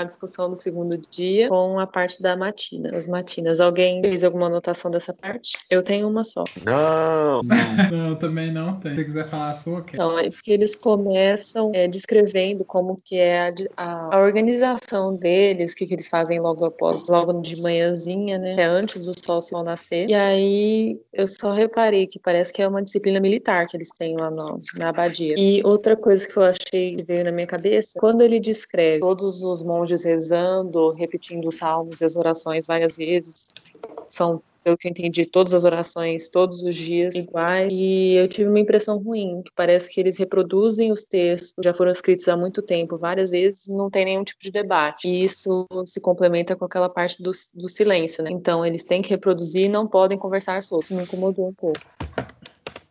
A discussão do segundo dia com a parte da matina, as matinas. Alguém fez alguma anotação dessa parte? Eu tenho uma só. Não! não, também não tem. Se você quiser falar a sua, ok. Então, é porque eles começam é, descrevendo como que é a, a, a organização deles, o que, que eles fazem logo após, logo de manhãzinha, né? É antes do sol se nascer. E aí eu só reparei que parece que é uma disciplina militar que eles têm lá no, na abadia. E outra coisa que eu achei que veio na minha cabeça, quando ele descreve todos os monges rezando, repetindo os salmos e as orações várias vezes. São, pelo que eu entendi, todas as orações todos os dias iguais. E eu tive uma impressão ruim, que parece que eles reproduzem os textos, já foram escritos há muito tempo, várias vezes, não tem nenhum tipo de debate. E isso se complementa com aquela parte do, do silêncio, né? Então, eles têm que reproduzir e não podem conversar sobre. Isso me incomodou um pouco.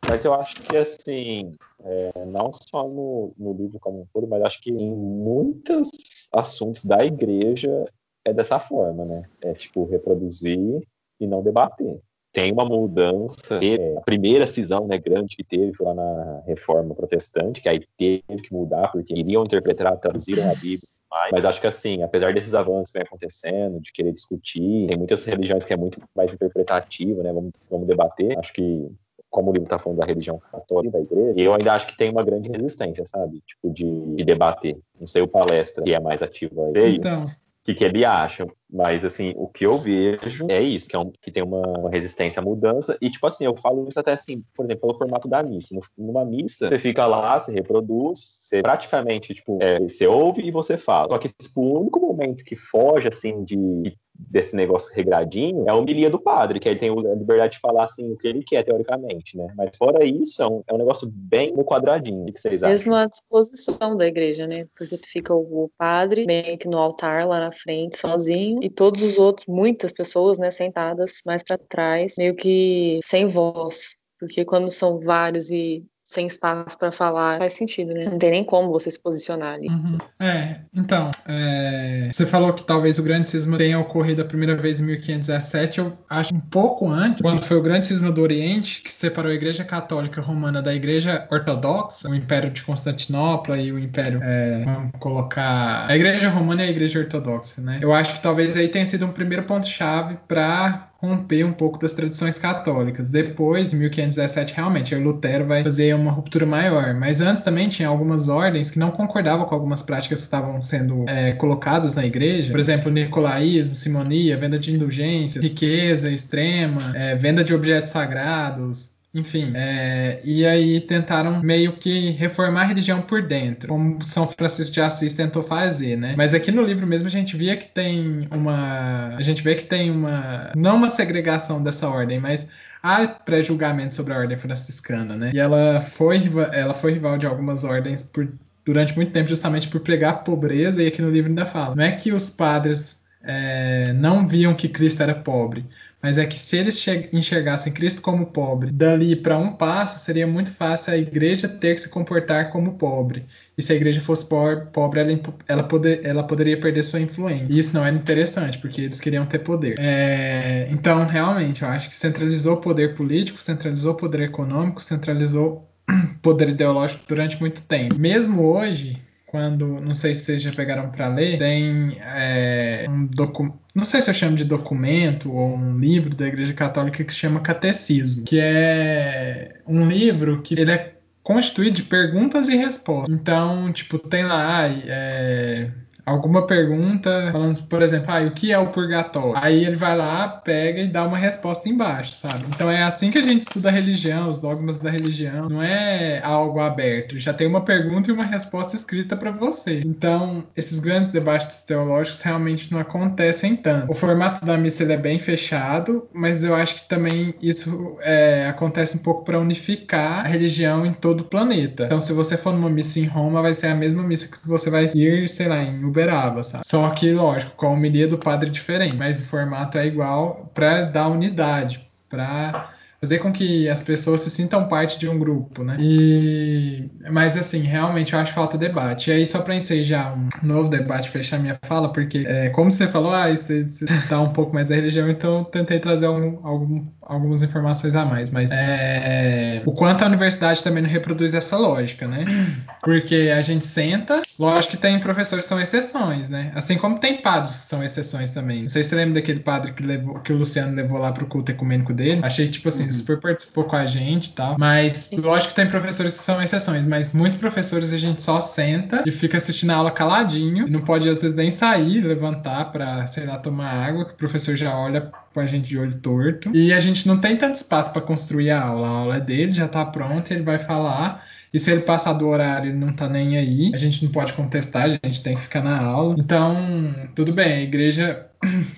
Mas eu acho que, assim, é, não só no, no livro como um todo, mas acho que em muitas assuntos da igreja é dessa forma, né? É tipo reproduzir e não debater. Tem uma mudança, é, a primeira cisão né, grande que teve foi lá na Reforma Protestante, que aí teve que mudar porque iriam interpretar, traduziram a Bíblia mas acho que assim, apesar desses avanços que vem acontecendo, de querer discutir, tem muitas religiões que é muito mais interpretativa, né? Vamos, vamos debater. Acho que como o livro está falando da religião católica da igreja, eu ainda acho que tem uma grande resistência, sabe? Tipo, de, de debater. Não sei o palestra que é mais ativo aí. Então. O que, que ele acha, mas assim, o que eu vejo é isso, que, é um, que tem uma, uma, resistência à mudança, e tipo assim, eu falo isso até assim, por exemplo, pelo formato da missa. Numa missa, você fica lá, você reproduz, você praticamente, tipo, é, você ouve e você fala. Só que, tipo, o único momento que foge, assim, de, de desse negócio regradinho é a homilia do padre, que ele tem a liberdade de falar assim o que ele quer, teoricamente, né? Mas fora isso, é um, é um negócio bem no quadradinho. O que vocês acham? Mesmo a disposição da igreja, né? Porque tu fica o padre meio que no altar lá na frente, sozinho, e todos os outros, muitas pessoas, né, sentadas mais para trás, meio que sem voz. Porque quando são vários e sem espaço para falar, faz sentido, né? Não tem nem como você se posicionar ali. Uhum. É, então, é... você falou que talvez o grande cisma tenha ocorrido a primeira vez em 1517, eu acho um pouco antes, quando foi o grande cisma do Oriente, que separou a Igreja Católica Romana da Igreja Ortodoxa, o Império de Constantinopla e o Império, é... vamos colocar, a Igreja Romana e a Igreja Ortodoxa, né? Eu acho que talvez aí tenha sido um primeiro ponto-chave para romper um pouco das tradições católicas. Depois, em 1517, realmente, o Lutero vai fazer uma ruptura maior. Mas antes também tinha algumas ordens que não concordavam com algumas práticas que estavam sendo é, colocadas na igreja. Por exemplo, nicolaísmo, simonia, venda de indulgências, riqueza extrema, é, venda de objetos sagrados, enfim, é, e aí tentaram meio que reformar a religião por dentro, como São Francisco de Assis tentou fazer, né? Mas aqui no livro mesmo a gente via que tem uma. A gente vê que tem uma. Não uma segregação dessa ordem, mas há pré-julgamento sobre a ordem franciscana, né? E ela foi, ela foi rival de algumas ordens por, durante muito tempo, justamente por pregar pobreza, e aqui no livro ainda fala. Não é que os padres é, não viam que Cristo era pobre, mas é que se eles enxergassem Cristo como pobre, dali para um passo seria muito fácil a igreja ter que se comportar como pobre. E se a igreja fosse pobre, ela, ela, poder, ela poderia perder sua influência. E isso não era interessante, porque eles queriam ter poder. É, então, realmente, eu acho que centralizou o poder político, centralizou o poder econômico, centralizou poder ideológico durante muito tempo. Mesmo hoje, quando, não sei se vocês já pegaram para ler, tem é, um documento, não sei se eu chamo de documento ou um livro da Igreja Católica que chama Catecismo, que é um livro que ele é constituído de perguntas e respostas. Então, tipo, tem lá é, alguma pergunta, falando, por exemplo, ah, o que é o purgatório? Aí ele vai lá, pega e dá uma resposta embaixo, sabe? Então é assim que a gente estuda a religião, os dogmas da religião. Não é algo aberto. Já tem uma pergunta e uma resposta escrita para você. Então, esses grandes debates teológicos realmente não acontecem tanto. O formato da missa é bem fechado, mas eu acho que também isso é, acontece um pouco para unificar a religião em todo o planeta. Então, se você for numa missa em Roma, vai ser a mesma missa que você vai ir, sei lá, em Uberaba, sabe? Só que, lógico, com a homilia do padre é diferente, mas o formato é igual para dar unidade, para fazer com que as pessoas se sintam parte de um grupo, né? E mas assim, realmente eu acho que falta debate. E aí só para ensejar um novo debate, fechar minha fala, porque é, como você falou, ah, você, você tá um pouco mais da religião, então eu tentei trazer um, algum, algumas informações a mais, mas é, o quanto a universidade também não reproduz essa lógica, né? Porque a gente senta, lógico que tem professores que são exceções, né? Assim como tem padres que são exceções também. Não sei se você lembra daquele padre que, levou, que o Luciano levou lá pro culto ecumênico dele. Achei, tipo assim, uhum. super participou com a gente e tal. Mas lógico que tem professores que são exceções, mas muitos professores a gente só senta e fica assistindo a aula caladinho. Não pode às vezes nem sair, levantar pra, sei lá, tomar água, que o professor já olha com a gente de olho torto. E a gente não tem tanto espaço para construir a aula. A aula é dele, já tá pronta, ele vai falar. E se ele passar do horário, ele não tá nem aí. A gente não pode contestar, a gente tem que ficar na aula. Então, tudo bem, a igreja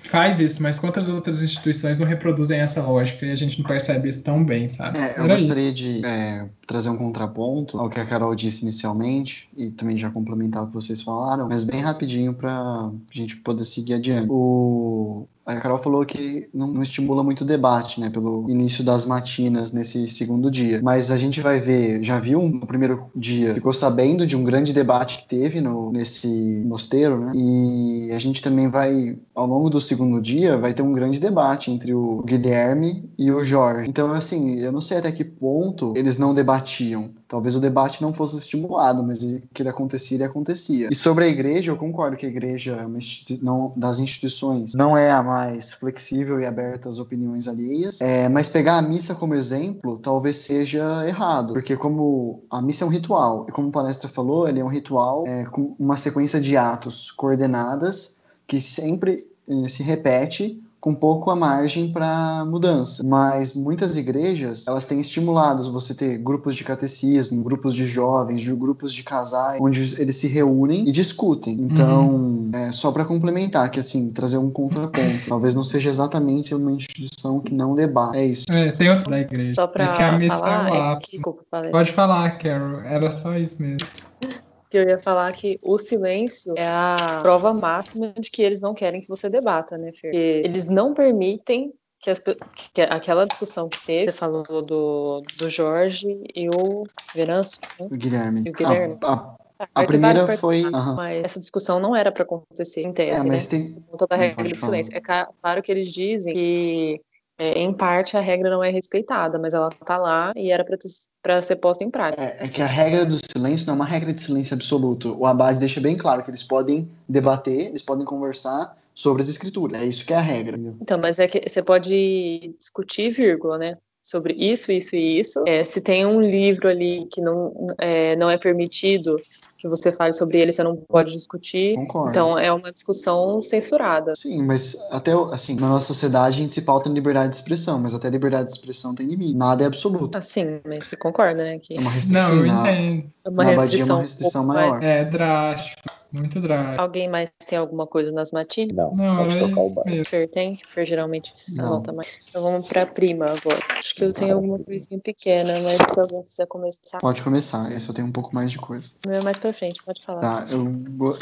faz isso, mas quantas outras instituições não reproduzem essa lógica e a gente não percebe isso tão bem, sabe? É, eu Era gostaria isso. de é, trazer um contraponto ao que a Carol disse inicialmente e também já complementar o que vocês falaram, mas bem rapidinho para a gente poder seguir adiante. O, a Carol falou que não, não, estimula muito debate, né, pelo início das matinas nesse segundo dia. Mas a gente vai ver, já viu no primeiro dia, ficou sabendo de um grande debate que teve no, nesse mosteiro, né? E a gente também vai, ao longo do segundo dia, vai ter um grande debate entre o Guilherme e o Jorge. Então, assim, eu não sei até que ponto eles não debatiam. Talvez o debate não fosse estimulado, mas que ele acontecia, ele acontecia. E sobre a igreja, eu concordo que a igreja é não, das instituições não é a mais flexível e aberta às opiniões alheias. É, mas pegar a missa como exemplo talvez seja errado, porque como a missa é um ritual, e como o palestra falou, ele é um ritual é, com uma sequência de atos coordenadas que sempre eh, se repete com pouco a margem para mudança. Mas muitas igrejas, elas têm estimulado você ter grupos de catecismo, grupos de jovens, de grupos de casais, onde eles se reúnem e discutem. Então, uhum. é, só para complementar, que assim, trazer um contraponto. Talvez não seja exatamente uma instituição que não debate. É isso. É, tem outro da igreja. Só para é que a missa falar, é É que, Pode falar, Carol. Era só isso mesmo que eu ia falar que o silêncio é a prova máxima de que eles não querem que você debata, né, Fer? Porque eles não permitem que, as, que, aquela discussão que teve, você falou do, do Jorge e o Venâncio, né? O Guilherme. E o Guilherme. A, a, a primeira foi. Mas essa discussão não era para acontecer em tese, é, mas né? Tem... Por conta da regra do silêncio. É claro que eles dizem que é, em parte a regra não é respeitada, mas ela está lá e era para ser posta em prática. É, é, que a regra do silêncio não é uma regra de silêncio absoluto. O Abad deixa bem claro que eles podem debater, eles podem conversar sobre as escrituras. É isso que é a regra. Então, mas é que você pode discutir vírgula, né? Sobre isso, isso e isso. É, se tem um livro ali que não é, não é permitido que você fale sobre ele, você não pode discutir. Concordo. Então é uma discussão censurada. Sim, mas até assim, na nossa sociedade a gente se pauta em liberdade de expressão, mas até a liberdade de expressão tem limite. Nada é absoluto. Assim, mas você concorda, né? Que... É uma restrição. Não, eu entendo. É uma restrição, é uma restrição maior. É drástico. Muito drástico. Alguém mais tem alguma coisa nas matines? Não, não pode é tocar o bar. Fer tem? Fer geralmente anota mais. Então vamos pra prima agora. Acho que eu tenho alguma coisinha pequena, mas se alguém quiser começar. Pode começar, esse eu tenho um pouco mais de coisa. O meu é mais pra frente, pode falar. Tá, eu,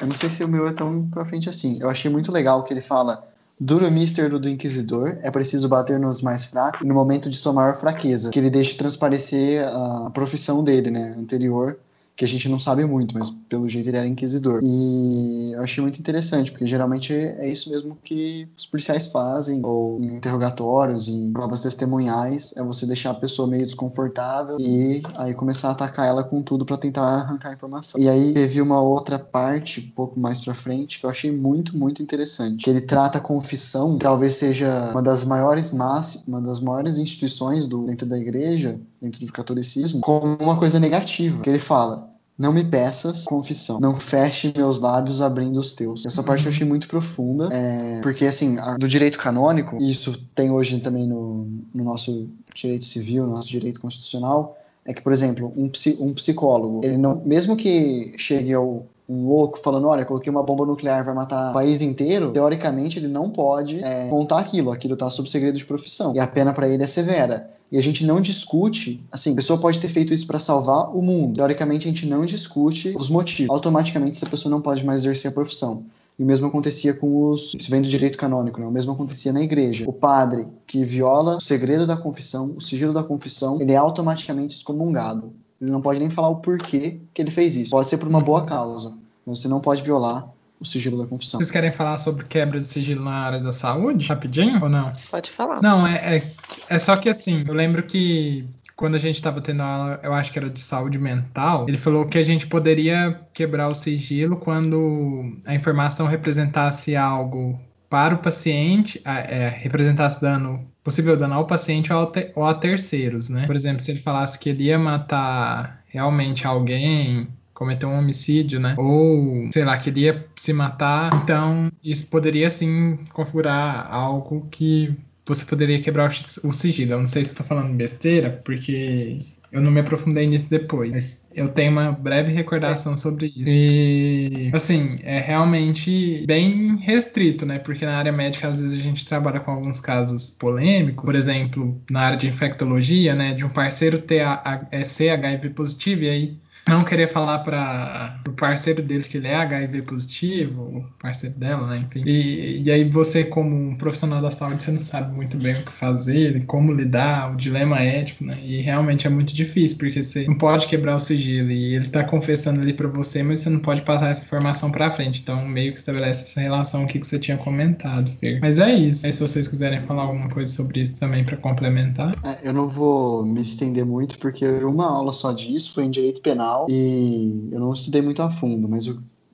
eu não sei se o meu é tão pra frente assim. Eu achei muito legal que ele fala. Duro mister do Inquisidor, é preciso bater nos mais fracos no momento de sua maior fraqueza, que ele deixa transparecer a profissão dele, né, anterior, que a gente não sabe muito, mas pelo jeito ele era inquisidor. E eu achei muito interessante, porque geralmente é isso mesmo que os policiais fazem, ou em interrogatórios, em provas testemunhais, é você deixar a pessoa meio desconfortável e aí começar a atacar ela com tudo para tentar arrancar a informação. E aí teve uma outra parte, um pouco mais pra frente, que eu achei muito, muito interessante, que ele trata a confissão, talvez seja uma das maiores massas, uma das maiores instituições do, dentro da igreja, dentro do catolicismo, como uma coisa negativa. Que ele fala, Não me peças confissão. Não feche meus lábios abrindo os teus. Essa parte eu achei muito profunda, é, porque assim, a, do direito canônico, e isso tem hoje também no, no nosso direito civil, no nosso direito constitucional, é que, por exemplo, um, um psicólogo, ele não, mesmo que chegue ao um louco falando, olha, coloquei uma bomba nuclear, vai matar o país inteiro, teoricamente ele não pode é, contar aquilo, aquilo está sob segredo de profissão. E a pena para ele é severa. E a gente não discute, assim, a pessoa pode ter feito isso para salvar o mundo. Teoricamente a gente não discute os motivos. Automaticamente essa pessoa não pode mais exercer a profissão. E o mesmo acontecia com os. Isso vem do direito canônico, né? O mesmo acontecia na igreja. O padre que viola o segredo da confissão, o sigilo da confissão, ele é automaticamente excomungado. Ele não pode nem falar o porquê que ele fez isso. Pode ser por uma boa causa, mas você não pode violar o sigilo da confissão. Vocês querem falar sobre quebra de sigilo na área da saúde? Rapidinho ou não? Pode falar. Não, é, é, é só que assim, eu lembro que quando a gente estava tendo aula, eu acho que era de saúde mental, ele falou que a gente poderia quebrar o sigilo quando a informação representasse algo para o paciente, é, representasse dano, possível dano ao paciente ou, ou a terceiros, né? Por exemplo, se ele falasse que ele ia matar realmente alguém, cometer um homicídio, né? Ou, sei lá, queria se matar, então isso poderia sim configurar algo que você poderia quebrar o sigilo. Eu não sei se estou falando besteira, porque eu não me aprofundei nisso depois, mas eu tenho uma breve recordação sobre isso. E, assim, é realmente bem restrito, né? Porque na área médica, às vezes, a gente trabalha com alguns casos polêmicos. Por exemplo, na área de infectologia, né? De um parceiro ter a, a, é ser HIV positivo e aí não querer falar para o parceiro dele que ele é HIV positivo, o parceiro dela, né? Enfim. E, e aí você, como um profissional da saúde, você não sabe muito bem o que fazer, como lidar, o dilema ético, né? E realmente é muito difícil, porque você não pode quebrar o sigilo e ele tá confessando ali para você, mas você não pode passar essa informação para frente. Então, meio que estabelece essa relação aqui que você tinha comentado, Fer. Mas é isso. Aí, se vocês quiserem falar alguma coisa sobre isso também para complementar. É, eu não vou me estender muito, porque uma aula só disso foi em direito penal e eu não estudei muito a fundo, mas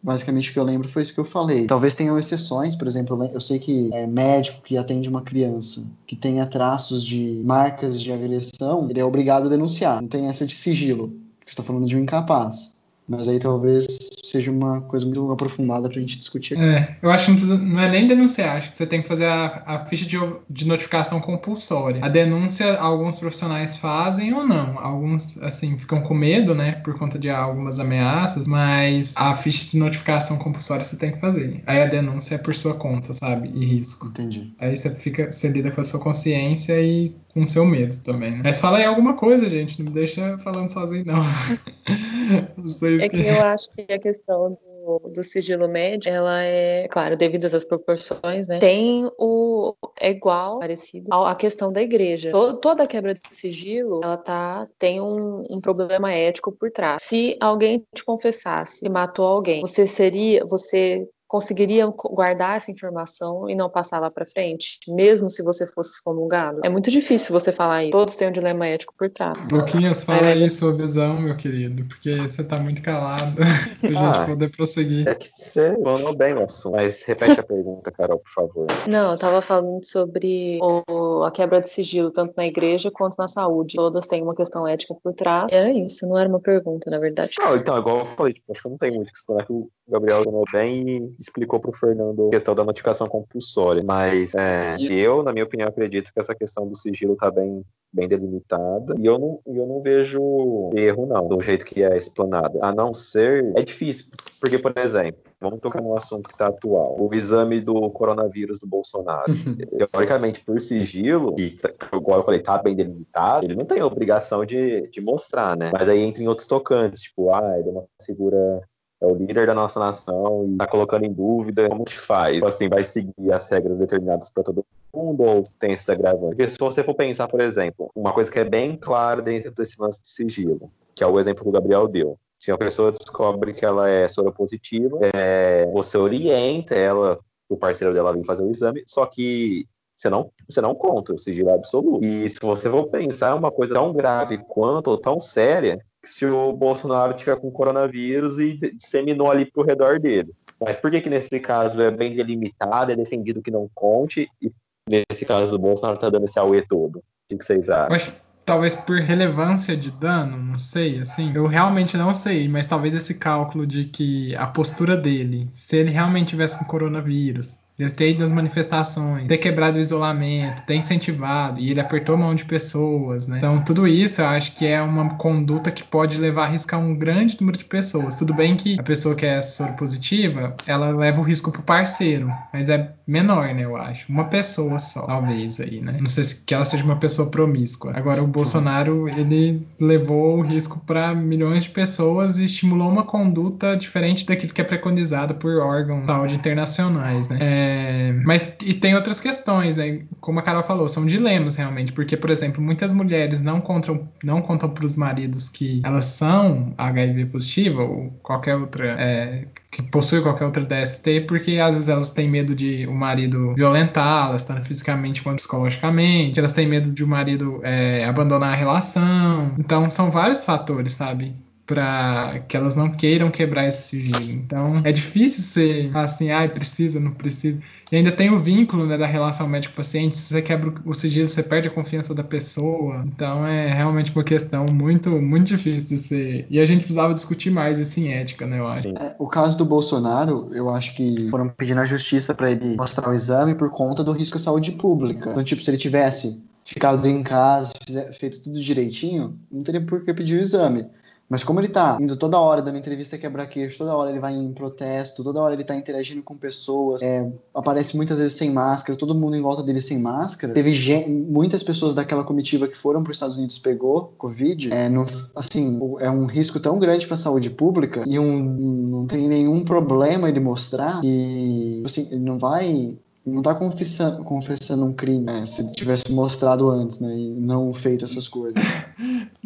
basicamente o que eu lembro foi isso que eu falei. Talvez tenham exceções, por exemplo, eu sei que é médico que atende uma criança que tenha traços de marcas de agressão, ele é obrigado a denunciar. Não tem essa de sigilo, porque está falando de um incapaz. Mas aí talvez seja uma coisa muito aprofundada pra gente discutir. É, eu acho que não, precisa, não é nem denunciar, acho que você tem que fazer a, a ficha de, de, notificação compulsória. A denúncia alguns profissionais fazem ou não. Alguns, assim, ficam com medo, né, por conta de algumas ameaças, mas a ficha de notificação compulsória você tem que fazer. Aí a denúncia é por sua conta, sabe? E risco. Entendi. Aí você fica, você lida com a sua consciência e com seu medo também. Né? Mas fala aí alguma coisa, gente. Não me deixa falando sozinho, não. não sei é que eu acho que a questão do, do, sigilo médico, ela é, claro, devidas às proporções, né? Tem o. É igual, parecido, à questão da igreja. Todo, toda quebra de sigilo, ela tá, tem um, um problema ético por trás. Se alguém te confessasse que matou alguém, você seria. Você conseguiriam guardar essa informação e não passar lá para frente, mesmo se você fosse excomungado? É muito difícil você falar isso. Todos têm um dilema ético por trás. Luquinhas, fala aí, aí sua visão, meu querido, porque você tá muito calado pra gente ah, poder prosseguir. É que você falou bem no assunto, mas repete a pergunta, Carol, por favor. Não, eu tava falando sobre o, a quebra de sigilo, tanto na igreja quanto na saúde. Todas têm uma questão ética por trás. Era isso, não era uma pergunta, na verdade. Não, então, igual eu falei, tipo, acho que eu não tenho muito o que explicar que o Gabriel falou bem e explicou para o Fernando a questão da notificação compulsória. Mas é, eu, na minha opinião, acredito que essa questão do sigilo está bem, bem delimitada. E eu não, eu não vejo erro, não, do jeito que é explanado. A não ser. É difícil, porque, por exemplo, vamos tocar num assunto que está atual. O exame do coronavírus do Bolsonaro. Teoricamente, por sigilo, que, tá, igual eu falei, tá bem delimitado, ele não tem a obrigação de, de mostrar, né? Mas aí entra em outros tocantes, tipo, ah, ele é uma figura é o líder da nossa nação e está colocando em dúvida como que faz. Tipo assim, vai seguir as regras determinadas para todo mundo ou tem esse agravante? Porque se você for pensar, por exemplo, uma coisa que é bem clara dentro desse lance de sigilo, que é o exemplo que o Gabriel deu. Se a pessoa descobre que ela é soropositiva, é, você orienta ela, o parceiro dela vir fazer o exame, só que você não, você não conta, o sigilo é absoluto. E se você for pensar, é uma coisa tão grave quanto, ou tão séria, se o Bolsonaro tiver com coronavírus e disseminou ali pro redor dele. Mas por que que nesse caso é bem delimitado, é defendido que não conte, e nesse caso do Bolsonaro tá dando esse auê todo? O que vocês acham? talvez por relevância de dano, não sei, assim, eu realmente não sei, mas talvez esse cálculo de que a postura dele, se ele realmente tivesse com coronavírus, ele ter ido às manifestações, ter quebrado o isolamento, ter incentivado, e ele apertou a mão de pessoas, né? Então, tudo isso eu acho que é uma conduta que pode levar a arriscar um grande número de pessoas. Tudo bem que a pessoa que é soro positiva, ela leva o risco pro parceiro, mas é menor, né, eu acho. Uma pessoa só, talvez aí, né? Não sei se que ela seja uma pessoa promíscua. Agora, o Bolsonaro, ele levou o risco para milhões de pessoas e estimulou uma conduta diferente daquilo que é preconizado por órgãos de saúde internacionais, né? É, é, mas e tem outras questões, né? Como a Carol falou, são dilemas realmente, porque, por exemplo, muitas mulheres não contam, não contam para os maridos que elas são HIV positiva ou qualquer outra é, que possui qualquer outra DST, porque às vezes elas têm medo de o marido violentá-las, tanto fisicamente quanto psicologicamente, elas têm medo de o marido é, abandonar a relação. Então são vários fatores, sabe? Para que elas não queiram quebrar esse sigilo. Então é difícil ser assim, ai, ah, precisa, não precisa. E ainda tem o vínculo né, da relação médico-paciente. Se você quebra o sigilo, você perde a confiança da pessoa. Então é realmente uma questão muito, muito difícil de ser. E a gente precisava discutir mais isso em ética, né, eu acho. É, o caso do Bolsonaro, eu acho que foram pedindo à justiça para ele mostrar o exame por conta do risco à saúde pública. Então, tipo, se ele tivesse ficado em casa, feito tudo direitinho, não teria por que pedir o exame. Mas como ele tá indo toda hora dando entrevista quebra-queixo, toda hora ele vai em protesto, toda hora ele tá interagindo com pessoas, é, aparece muitas vezes sem máscara, todo mundo em volta dele sem máscara. Teve muitas pessoas daquela comitiva que foram para os Estados Unidos pegou Covid. É, no, assim, é um risco tão grande para a saúde pública e um, não tem nenhum problema ele mostrar e assim, ele não vai não tá confessando, confessando um crime, né? Se tivesse mostrado antes, né? E não feito essas coisas.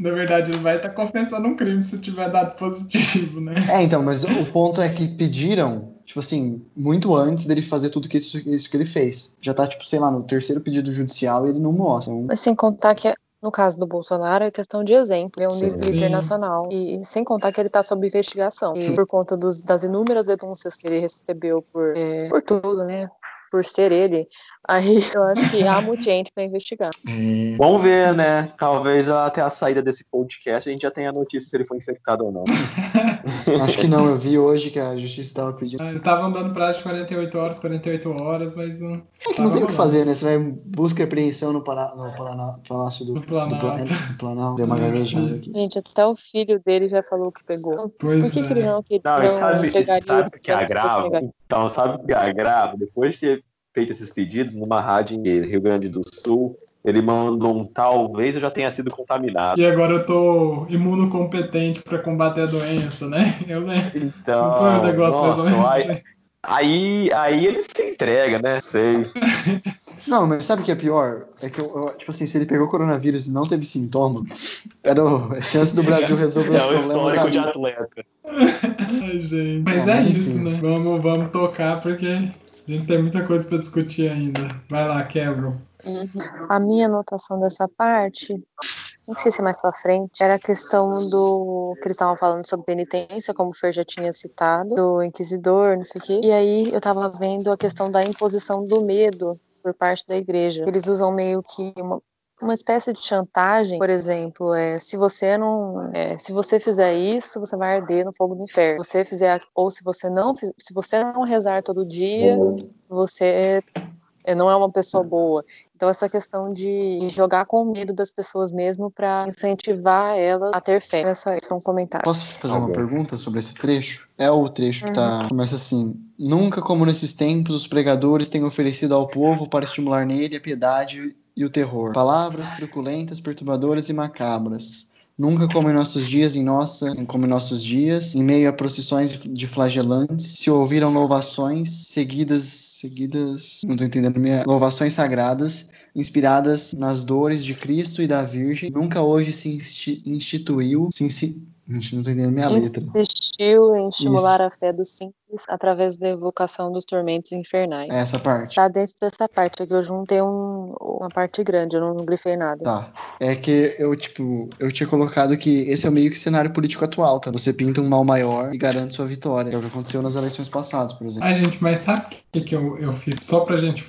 Na verdade, ele vai estar tá confessando um crime se tiver dado positivo, né? É, então, mas o ponto é que pediram, tipo assim, muito antes dele fazer tudo que isso, isso que ele fez. Já tá, tipo, sei lá, no terceiro pedido judicial e ele não mostra. Então... Mas sem contar que no caso do Bolsonaro, é questão de exemplo, é um Sim. nível internacional. E sem contar que ele está sob investigação. E por conta dos, das inúmeras denúncias que ele recebeu por, é, por tudo, né? por ser ele, aí eu acho que há muito gente para investigar. Hum. Vamos ver, né? Talvez até a saída desse podcast a gente já tenha a notícia se ele foi infectado ou não. acho que não, eu vi hoje que a justiça estava pedindo. Eles estavam dando prazo de 48 horas, 48 horas, mas não. É que não tem o que fazer, né? Você vai busca e apreensão no, Pará, no Paraná, Palácio do, no Planalto. Do, do Planalto. Deu uma gaguejada aqui. Gente, até o filho dele já falou que pegou. Pois Por que, é. que ele não queria? Não, não sabe, sabe que agrava? Então, sabe o que agrava? Depois que feito esses pedidos numa rádio em Rio Grande do Sul. Ele mandou um talvez eu já tenha sido contaminado. E agora eu tô imunocompetente para combater a doença, né? Eu, né? Então, não foi um negócio nossa, mais ou menos. Aí, aí, aí ele se entrega, né? Sei. Não, mas sabe o que é pior? É que, eu, eu, tipo assim, se ele pegou coronavírus e não teve sintoma, era a chance do Brasil resolver é os problemas. É o histórico de atleta. Ai, gente. Mas é, é isso, né? Vamos, vamos tocar porque gente tem muita coisa para discutir ainda. Vai lá, Kevin. Uhum. A minha anotação dessa parte, não sei se é mais para frente, era a questão do que eles estavam falando sobre penitência, como o Fer já tinha citado, do inquisidor, não sei o quê. E aí eu estava vendo a questão da imposição do medo por parte da igreja. Eles usam meio que uma, uma espécie de chantagem, por exemplo, é se você não, é, se você fizer isso, você vai arder no fogo do inferno. Se você fizer ou se você não, se você não rezar todo dia, você é, não é uma pessoa boa. Então essa questão de jogar com medo das pessoas mesmo para incentivar elas a ter fé. É só isso, um comentário. Posso fazer uma pergunta sobre esse trecho? É o trecho que tá, uhum. começa assim: Nunca como nesses tempos os pregadores têm oferecido ao povo para estimular nele a piedade e o terror. Palavras truculentas, perturbadoras e macabras. Nunca como em nossos dias, em nossa, como em nossos dias, em meio a procissões de flagelantes, se ouviram louvações seguidas, seguidas, não estou entendendo minha, louvações sagradas, inspiradas nas dores de Cristo e da Virgem. Nunca hoje se instituiu, se, não estou entendendo minha letra. Insistiu em estimular Isso. a fé dos simples através da evocação dos tormentos infernais. É essa parte. Tá dentro dessa parte aqui. Eu juntei um, uma parte grande, eu não grifei nada. Tá. É que eu, tipo, eu tinha colocado que esse é meio que cenário político atual, tá? Você pinta um mal maior e garante sua vitória. É o que aconteceu nas eleições passadas, por exemplo. Ai, gente, mas sabe o que, que eu, eu fico? Só pra gente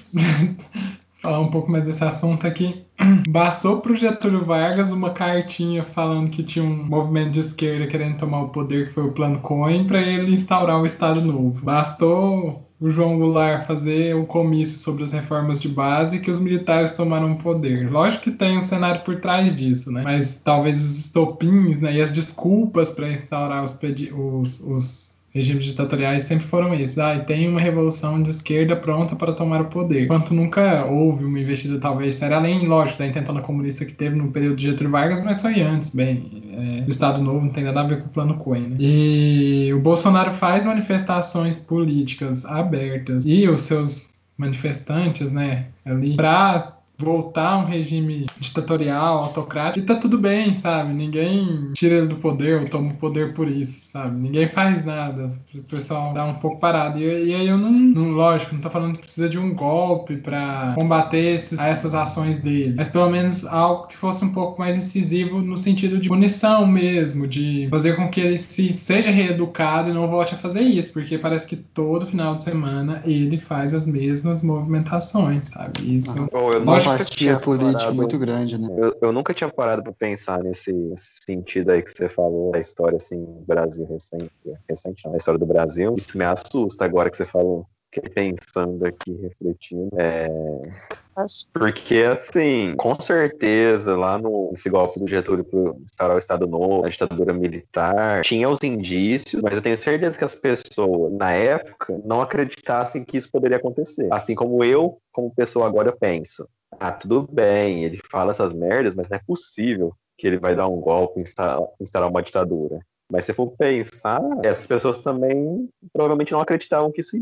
falar um pouco mais desse assunto aqui. Bastou para Getúlio Vargas uma cartinha falando que tinha um movimento de esquerda querendo tomar o poder, que foi o Plano Cohen, para ele instaurar o Estado Novo. Bastou o João Goulart fazer um comício sobre as reformas de base que os militares tomaram o poder. Lógico que tem um cenário por trás disso, né? Mas talvez os estopins né, e as desculpas para instaurar os, os, os regimes ditatoriais sempre foram esses. Ah, tem uma revolução de esquerda pronta para tomar o poder. Enquanto nunca houve uma investida talvez séria, além, lógico, da intentona comunista que teve no período de Getúlio Vargas, mas foi antes, bem, é, do Estado Novo não tem nada a ver com o plano Cohen. Né? E o Bolsonaro faz manifestações políticas abertas e os seus manifestantes, né, ali para voltar a um regime ditatorial, autocrático, e tá tudo bem, sabe? Ninguém tira ele do poder ou toma o poder por isso, sabe? Ninguém faz nada. O pessoal dá um pouco parado. E, e aí eu não, não, lógico, não tô falando que precisa de um golpe para combater esses, essas ações dele, mas pelo menos algo que fosse um pouco mais incisivo no sentido de punição mesmo, de fazer com que ele se seja reeducado e não volte a fazer isso, porque parece que todo final de semana ele faz as mesmas movimentações, sabe? Isso. Oh, eu empatia política parado, muito grande, né? Eu, eu nunca tinha parado para pensar nesse sentido aí que você falou da história assim Brasil recente, recente não, a história do Brasil. Isso me assusta agora que você falou. Fiquei pensando aqui, refletindo. É... Porque, assim, com certeza, lá no esse golpe do Getúlio para instaurar o Estado Novo, a ditadura militar, tinha os indícios, mas eu tenho certeza que as pessoas, na época, não acreditassem que isso poderia acontecer. Assim como eu, como pessoa agora, penso ah, tudo bem, ele fala essas merdas, mas não é possível que ele vai dar um golpe e instalar, instalar uma ditadura. Mas se for pensar, essas pessoas também provavelmente não acreditavam que isso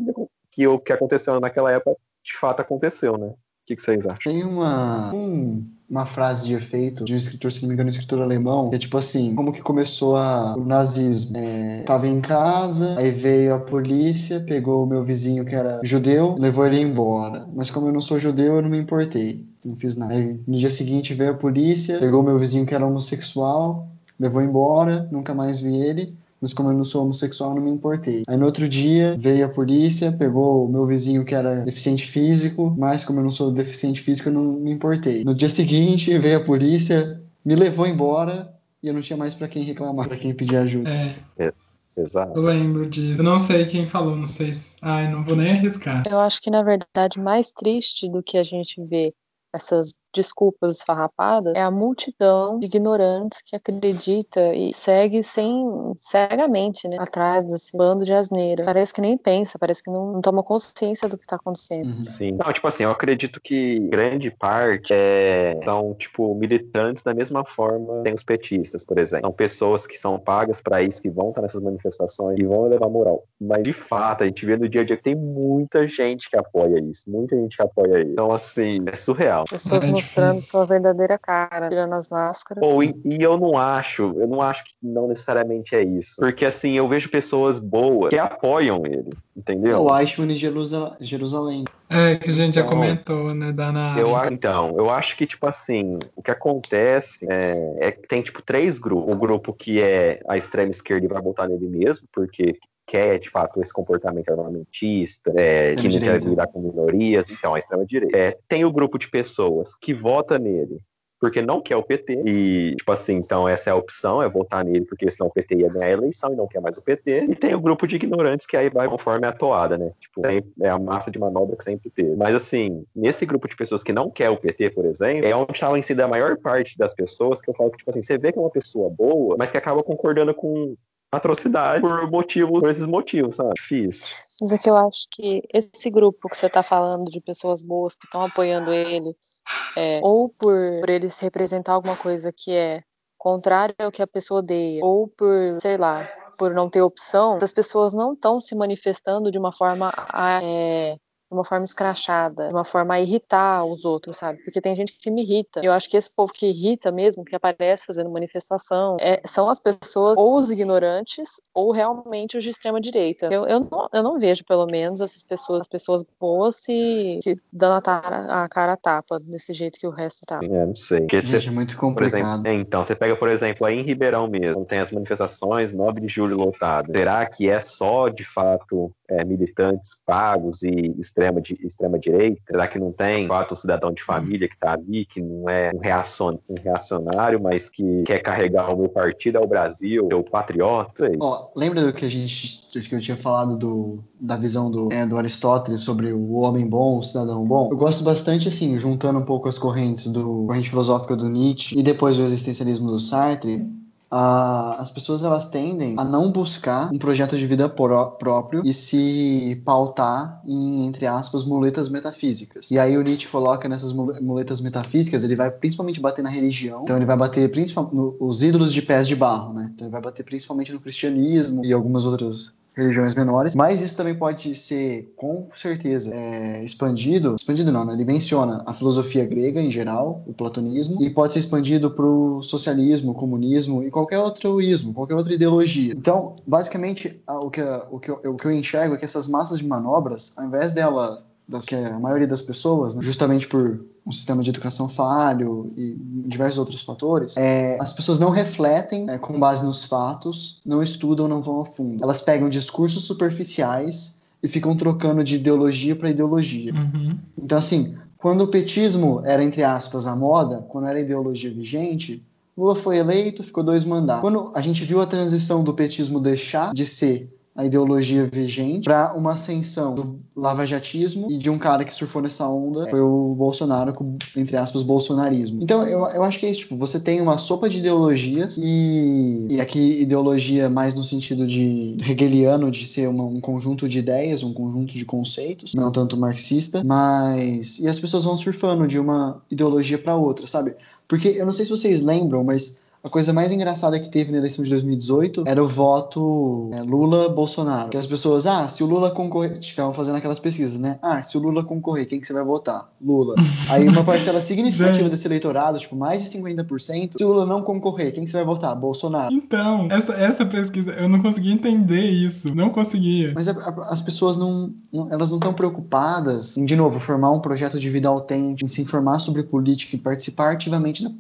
que o que aconteceu naquela época de fato aconteceu, né? que, que vocês acham? Tem uma, um, uma frase de efeito de um escritor, se não me engano, um escritor alemão, que é tipo assim, como que começou a, o nazismo. É, tava em casa, aí veio a polícia, pegou o meu vizinho que era judeu, levou ele embora. Mas como eu não sou judeu, eu não me importei. Não fiz nada. Aí, no dia seguinte veio a polícia, pegou meu vizinho que era homossexual, levou embora, nunca mais vi ele mas como eu não sou homossexual, não me importei. Aí no outro dia veio a polícia, pegou o meu vizinho que era deficiente físico, mas como eu não sou deficiente físico, eu não me importei. No dia seguinte veio a polícia, me levou embora e eu não tinha mais para quem reclamar, para quem pedir ajuda. É. é. Exato. Eu lembro disso. Eu não sei quem falou, não sei. Ai, não vou nem arriscar. Eu acho que, na verdade, mais triste do que a gente vê essas desculpas esfarrapadas é a multidão de ignorantes que acredita e segue sem cegamente, né, atrás desse bando de asneira. Parece que nem pensa, parece que não, não toma consciência do que está acontecendo. Uhum. Sim. Não, tipo assim, eu acredito que grande parte é, são tipo militantes da mesma forma tem os petistas, por exemplo. São pessoas que são pagas para isso, que vão estar nessas manifestações e vão levar moral. Mas de fato, a gente vê no dia a dia que tem muita gente que apoia isso, muita gente que apoia isso. Então assim, é surreal. Pessoas mostrando sua verdadeira cara, tirando as máscaras. Ou, e, e, eu não acho, eu não acho que não necessariamente é isso. Porque assim, eu vejo pessoas boas que apoiam ele, entendeu? O Eichmann em Jerusalém. É, que a gente então, já comentou, né, da eu, Então, eu acho que, tipo assim, o que acontece é, é que tem, tipo, três grupos. Um grupo que é a extrema esquerda e vai botar nele mesmo, porque quer, de fato, esse comportamento armamentista, é, que não quer lidar com minorias, então, a extrema-direita. É, tem o grupo de pessoas que vota nele porque não quer o PT. E, tipo assim, então essa é a opção, é votar nele, porque senão o PT ia ganhar a eleição e não quer mais o PT. E tem o grupo de ignorantes que aí vai conforme a toada, né? Tipo, é a massa de manobra que sempre teve. Mas, assim, nesse grupo de pessoas que não quer o PT, por exemplo, é onde está em si a maior parte das pessoas que eu falo que, tipo assim, você vê que é uma pessoa boa, mas que acaba concordando com atrocidade por motivos, por esses motivos, sabe? Difícil. Mas é que eu acho que esse grupo que você está falando de pessoas boas que estão apoiando ele, é, ou por, por eles representar alguma coisa que é contrária ao que a pessoa odeia, ou por, sei lá, por não ter opção, essas pessoas não estão se manifestando de uma forma é, de uma forma escrachada, de uma forma a irritar os outros, sabe? Porque tem gente que me irrita. Eu acho que esse povo que irrita mesmo, que aparece fazendo manifestação, é, são as pessoas ou os ignorantes ou realmente os de extrema direita. Eu, eu, não, eu não vejo, pelo menos, essas pessoas, as pessoas boas se, se dando a, tara, a cara a tapa desse jeito que o resto tá. É, não sei. Porque gente, é muito complicado. Exemplo, é, então, você pega, por exemplo, aí em Ribeirão mesmo, tem as manifestações 9 de julho lotado. Será que é só, de fato, é, militantes pagos e extrema, de, extrema direita? Será que não tem quatro cidadão de família que está ali, que não é um, reacion, um reacionário, mas que quer carregar o meu partido ao Brasil, o patriota? Ó, lembra do que a gente que eu tinha falado do, da visão do, é, do Aristóteles sobre o homem bom, o cidadão bom? Eu gosto bastante, assim, juntando um pouco as correntes do corrente filosófica do Nietzsche e depois do existencialismo do Sartre, as pessoas elas tendem a não buscar um projeto de vida pró próprio e se pautar em, entre aspas, muletas metafísicas. E aí o Nietzsche coloca nessas muletas metafísicas, ele vai principalmente bater na religião, então ele vai bater principalmente nos ídolos de pés de barro, né? Então ele vai bater principalmente no cristianismo e algumas outras religiões menores, mas isso também pode ser, com certeza, é, expandido, expandido não, né? ele menciona a filosofia grega em geral, o platonismo, e pode ser expandido para o socialismo, comunismo e qualquer outro ismo, qualquer outra ideologia. Então, basicamente, o que, o, que eu, o que eu enxergo é que essas massas de manobras, ao invés dela das que a maioria das pessoas, né, justamente por um sistema de educação falho e diversos outros fatores, é, as pessoas não refletem é, com base nos fatos, não estudam, não vão a fundo. Elas pegam discursos superficiais e ficam trocando de ideologia para ideologia. Uhum. Então, assim, quando o petismo era, entre aspas, a moda, quando era a ideologia vigente, Lula foi eleito, ficou dois mandatos. Quando a gente viu a transição do petismo deixar de ser a ideologia vigente para uma ascensão do lavajatismo e de um cara que surfou nessa onda foi o Bolsonaro com, entre aspas, bolsonarismo. Então eu, eu acho que é isso, tipo, você tem uma sopa de ideologias e, e aqui ideologia mais no sentido de hegeliano, de ser uma, um conjunto de ideias, um conjunto de conceitos, não tanto marxista, mas e as pessoas vão surfando de uma ideologia para outra, sabe? Porque eu não sei se vocês lembram, mas a coisa mais engraçada que teve na eleição de 2018 era o voto é, Lula-Bolsonaro. Que as pessoas, ah, se o Lula concorrer. Estavam fazendo aquelas pesquisas, né? Ah, se o Lula concorrer, quem que você vai votar? Lula. Aí uma parcela significativa desse eleitorado, tipo, mais de 50%, se o Lula não concorrer, quem que você vai votar? Bolsonaro. Então, essa, essa pesquisa, eu não conseguia entender isso. Não conseguia. Mas a, a, as pessoas não, não elas não estão preocupadas em, de novo, formar um projeto de vida autêntico, em se informar sobre política e participar ativamente da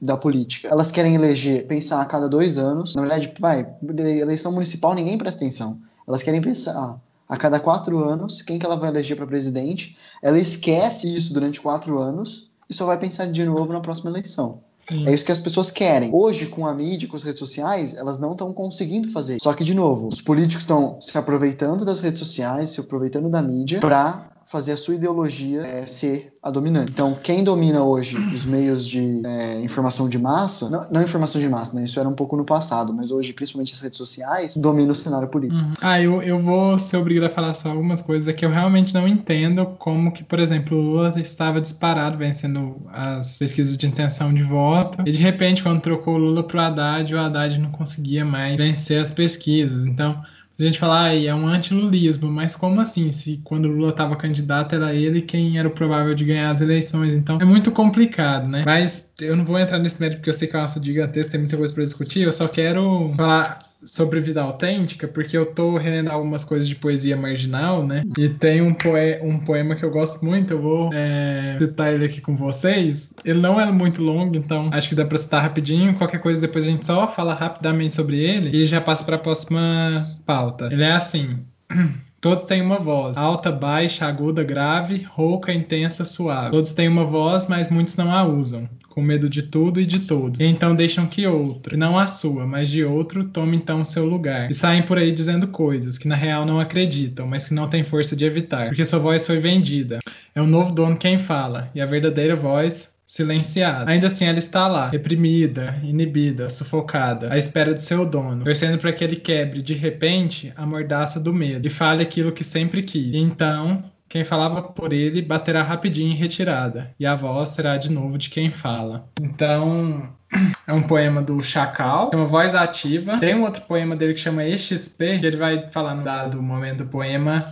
da política. Elas querem eleger, pensar a cada dois anos. Na verdade, vai, eleição municipal ninguém presta atenção. Elas querem pensar a cada quatro anos quem que ela vai eleger para presidente. Ela esquece isso durante quatro anos e só vai pensar de novo na próxima eleição. Sim. É isso que as pessoas querem. Hoje, com a mídia, com as redes sociais, elas não estão conseguindo fazer. Só que, de novo, os políticos estão se aproveitando das redes sociais, se aproveitando da mídia para fazer a sua ideologia é, ser a dominante. Então, quem domina hoje os meios de é, informação de massa, não, não, informação de massa, né? Isso era um pouco no passado, mas hoje, principalmente as redes sociais, domina o cenário político. Uhum. Ah, eu, eu vou ser obrigado a falar só algumas coisas que eu realmente não entendo, como que, por exemplo, o Lula estava disparado vencendo as pesquisas de intenção de voto, e de repente, quando trocou o Lula pro Haddad, o Haddad não conseguia mais vencer as pesquisas. Então, a gente fala, ah, é um antilulismo, mas como assim? Se quando o Lula estava candidato era ele quem era o provável de ganhar as eleições, então é muito complicado, né? Mas eu não vou entrar nesse mérito porque eu sei que é um assunto gigantesco, tem muita coisa para discutir, eu só quero falar sobre vida autêntica, porque eu tô relendo algumas coisas de poesia marginal, né? E tem um, poe um poema que eu gosto muito, eu vou é, citar ele aqui com vocês. Ele não é muito longo, então acho que dá pra citar rapidinho. Qualquer coisa depois a gente só fala rapidamente sobre ele e já passa para a próxima pauta. Ele é assim. Todos têm uma voz, alta, baixa, aguda, grave, rouca, intensa, suave. Todos têm uma voz, mas muitos não a usam, com medo de tudo e de todos. E então deixam que outro, não a sua, mas de outro, tome então o seu lugar. E saem por aí dizendo coisas que na real não acreditam, mas que não têm força de evitar, porque sua voz foi vendida. É o novo dono quem fala, e a verdadeira voz silenciada. Ainda assim, ela está lá, reprimida, inibida, sufocada, à espera de seu dono, torcendo para que ele quebre de repente a mordaça do medo e fale aquilo que sempre quis. E então, quem falava por ele baterá rapidinho em retirada, e a voz será de novo de quem fala. Então, é um poema do Chacal, chama Voz Ativa. Tem um outro poema dele que chama EXP, que ele vai falar no dado momento do poema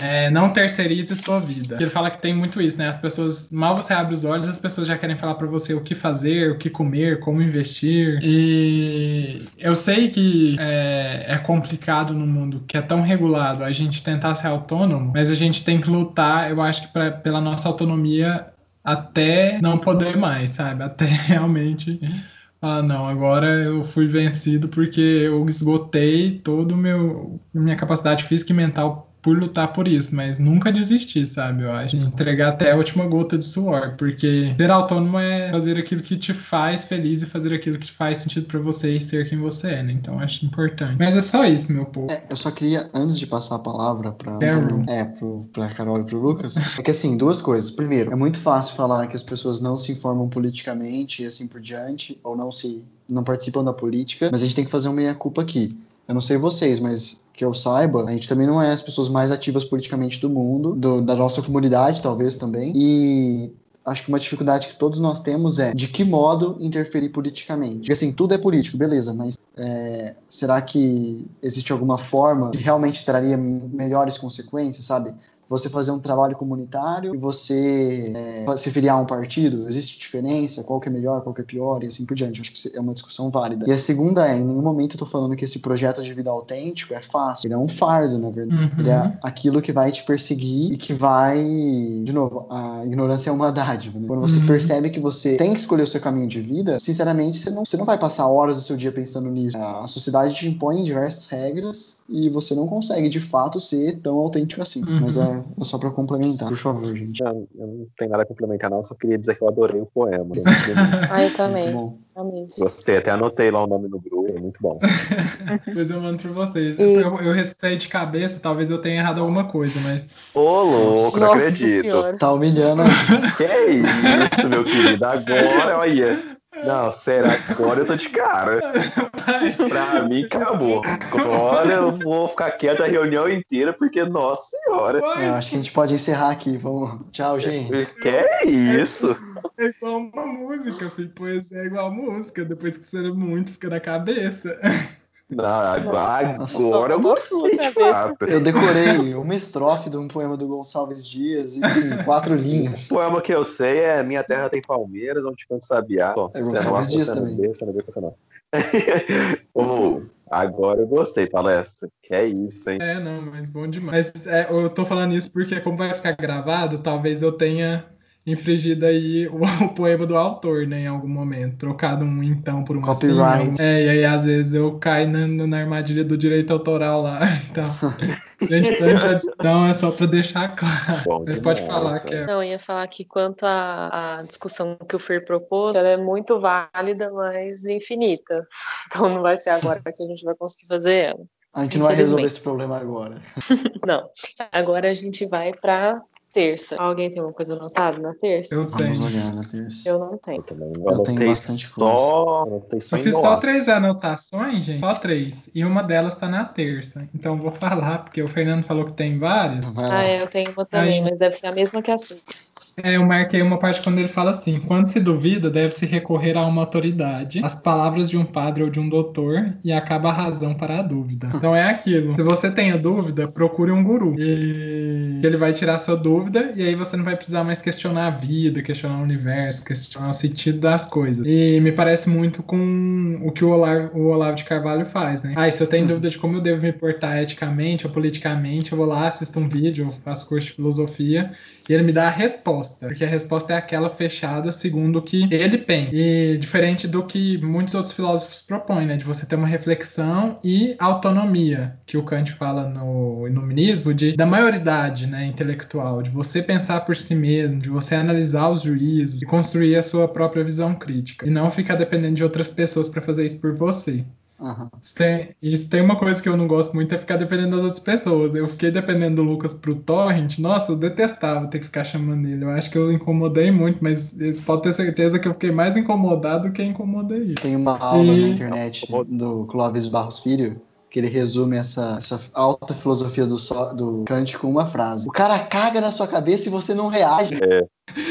é, não terceirize sua vida. Ele fala que tem muito isso, né? As pessoas, mal você abre os olhos, as pessoas já querem falar para você o que fazer, o que comer, como investir. E eu sei que é, é complicado no mundo que é tão regulado a gente tentar ser autônomo, mas a gente tem que lutar, eu acho que pra, pela nossa autonomia até não poder mais, sabe? Até realmente ah, não, agora eu fui vencido porque eu esgotei meu minha capacidade física e mental por lutar por isso, mas nunca desistir, sabe? Eu acho. Entregar até a última gota de suor, porque ser autônomo é fazer aquilo que te faz feliz e fazer aquilo que faz sentido para você e ser quem você é, né? Então acho importante. Mas é só isso, meu povo. É, eu só queria, antes de passar a palavra pra, Carol. é, pro, pra Carol e pro Lucas, é que assim, duas coisas. Primeiro, é muito fácil falar que as pessoas não se informam politicamente e assim por diante, ou não se não participam da política, mas a gente tem que fazer uma meia-culpa aqui. Eu não sei vocês, mas que eu saiba, a gente também não é as pessoas mais ativas politicamente do mundo, do- da nossa comunidade, talvez também. E acho que uma dificuldade que todos nós temos é de que modo interferir politicamente. Porque assim, tudo é político, beleza, mas é, será que existe alguma forma que realmente traria melhores consequências, sabe? Você fazer um trabalho comunitário e você é, se filiar a um partido, existe diferença? Qual que é melhor, qual que é pior e assim por diante. Acho que é uma discussão válida. E a segunda é, em nenhum momento eu tô falando que esse projeto de vida autêntico é fácil. Ele é um fardo, na verdade. Uhum. Ele é aquilo que vai te perseguir e que vai. De novo, a ignorância é uma dádiva. Né? Quando você Uhum. percebe que você tem que escolher o seu caminho de vida, sinceramente, você não, você não vai passar horas do seu dia pensando nisso. A sociedade te impõe diversas regras e você não consegue, de fato, ser tão autêntico assim. Uhum. Mas é, é só pra complementar, por favor, gente. Eu, eu não tenho nada a complementar, não. Só queria dizer que eu adorei o poema. Muito Ah, eu também. Amei. Gostei, até anotei lá o nome no grupo. É muito bom. Depois eu mando pra vocês. E- Eu, eu recitei de cabeça, talvez eu tenha errado alguma coisa, mas. Ô, louco, não Nossa acredito. senhora. Tá humilhando Que é isso, meu querido? Agora, olha. Não, sério, agora eu tô de cara. Pra mim, acabou. Agora eu vou ficar quieto a reunião inteira, porque, nossa senhora. É, acho que a gente pode encerrar aqui. Vamos. Tchau, gente. Que é isso? É igual uma música, filho. Poesia é igual música. Depois que você lê muito, fica na cabeça. Não, agora, Nossa, agora eu gostei de fato. Eu decorei uma estrofe de um poema do Gonçalves Dias e tem quatro linhas. O poema que eu sei é Minha Terra tem Palmeiras, onde canta Sabiá. É Gonçalves Dias também. não não. Agora eu gostei, palestra. Que é isso, hein? É, não, mas bom demais. Mas é, eu tô falando isso porque, como vai ficar gravado, talvez eu tenha infringido aí o, o poema do autor, né, em algum momento. Trocado um então por um assim. Copyright. um- É, e aí às vezes eu caio na, na armadilha do direito autoral lá. Então, gente, tanta adição é só pra deixar claro. Bom Mas pode demais, falar que é. Não, eu ia falar que quanto à, à discussão que o Fer propôs, ela é muito válida, mas infinita. Então não vai ser agora que a gente vai conseguir fazer ela. A gente não vai resolver esse problema agora. Não. Agora a gente vai pra terça. Alguém tem uma coisa anotada na terça? Eu Vamos tenho. olhar na terça. Eu não tenho. Eu também Eu anotei tenho bastante só, só Eu em fiz só três anotações, gente. Só três. E uma delas tá na terça. Então eu vou falar, porque o Fernando falou que tem várias. Ah, é, eu tenho uma também, Aí- mas deve ser a mesma que a sua. É, eu marquei uma parte quando ele fala assim: quando se duvida, deve-se recorrer a uma autoridade, as palavras de um padre ou de um doutor, e acaba a razão para a dúvida. Então é aquilo. Se você tem a dúvida, procure um guru. E ele vai tirar a sua dúvida, e aí você não vai precisar mais questionar a vida, questionar o universo, questionar o sentido das coisas. E me parece muito com o que o Olavo, o Olavo de Carvalho faz, né? Ah, e se eu tenho dúvida de como eu devo me portar eticamente ou politicamente, eu vou lá, assisto um vídeo, eu faço curso de filosofia, e ele me dá a resposta, porque a resposta é aquela fechada segundo o que ele pensa. E diferente do que muitos outros filósofos propõem, né, de você ter uma reflexão e autonomia, que o Kant fala no iluminismo, de da maioridade, né, intelectual, de você pensar por si mesmo, de você analisar os juízos e construir a sua própria visão crítica, e não ficar dependendo de outras pessoas para fazer isso por você. Isso tem, isso tem uma coisa que eu não gosto muito, é ficar dependendo das outras pessoas. Eu fiquei dependendo do Lucas pro Torrent, nossa, eu detestava ter que ficar chamando ele. Eu acho que eu incomodei muito, mas pode ter certeza que eu fiquei mais incomodado do que incomodei. Tem uma aula E- na internet do Clóvis Barros Filho que ele resume essa, essa alta filosofia do, só- do Kant com uma frase. O cara caga na sua cabeça e você não reage.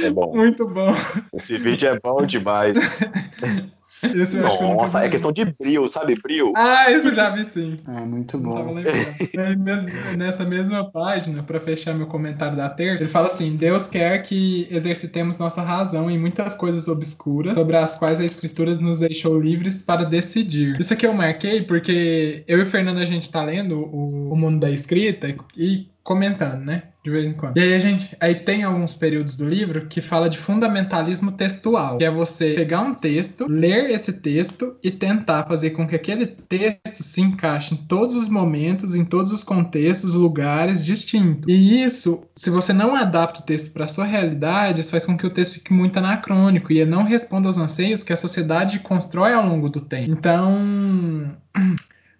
É bom. Muito bom. Esse vídeo é bom demais. Esse eu acho que eu nunca Nossa, vi. é questão de brilho, sabe? Brilho. Ah, isso eu já vi sim. É muito bom. mes- Nessa mesma página, para fechar meu comentário da terça, ele fala assim: Deus quer que exercitemos nossa razão em muitas coisas obscuras, sobre as quais a Escritura nos deixou livres para decidir. Isso aqui eu marquei porque eu e o Fernando a gente tá lendo o, o Mundo da Escrita e comentando, né? De vez em quando. E aí a gente, aí tem alguns períodos do livro que fala de fundamentalismo textual, que é você pegar um texto, ler esse texto e tentar fazer com que aquele texto se encaixe em todos os momentos, em todos os contextos, lugares distintos. E isso, se você não adapta o texto para sua realidade, isso faz com que o texto fique muito anacrônico e não responda aos anseios que a sociedade constrói ao longo do tempo. Então,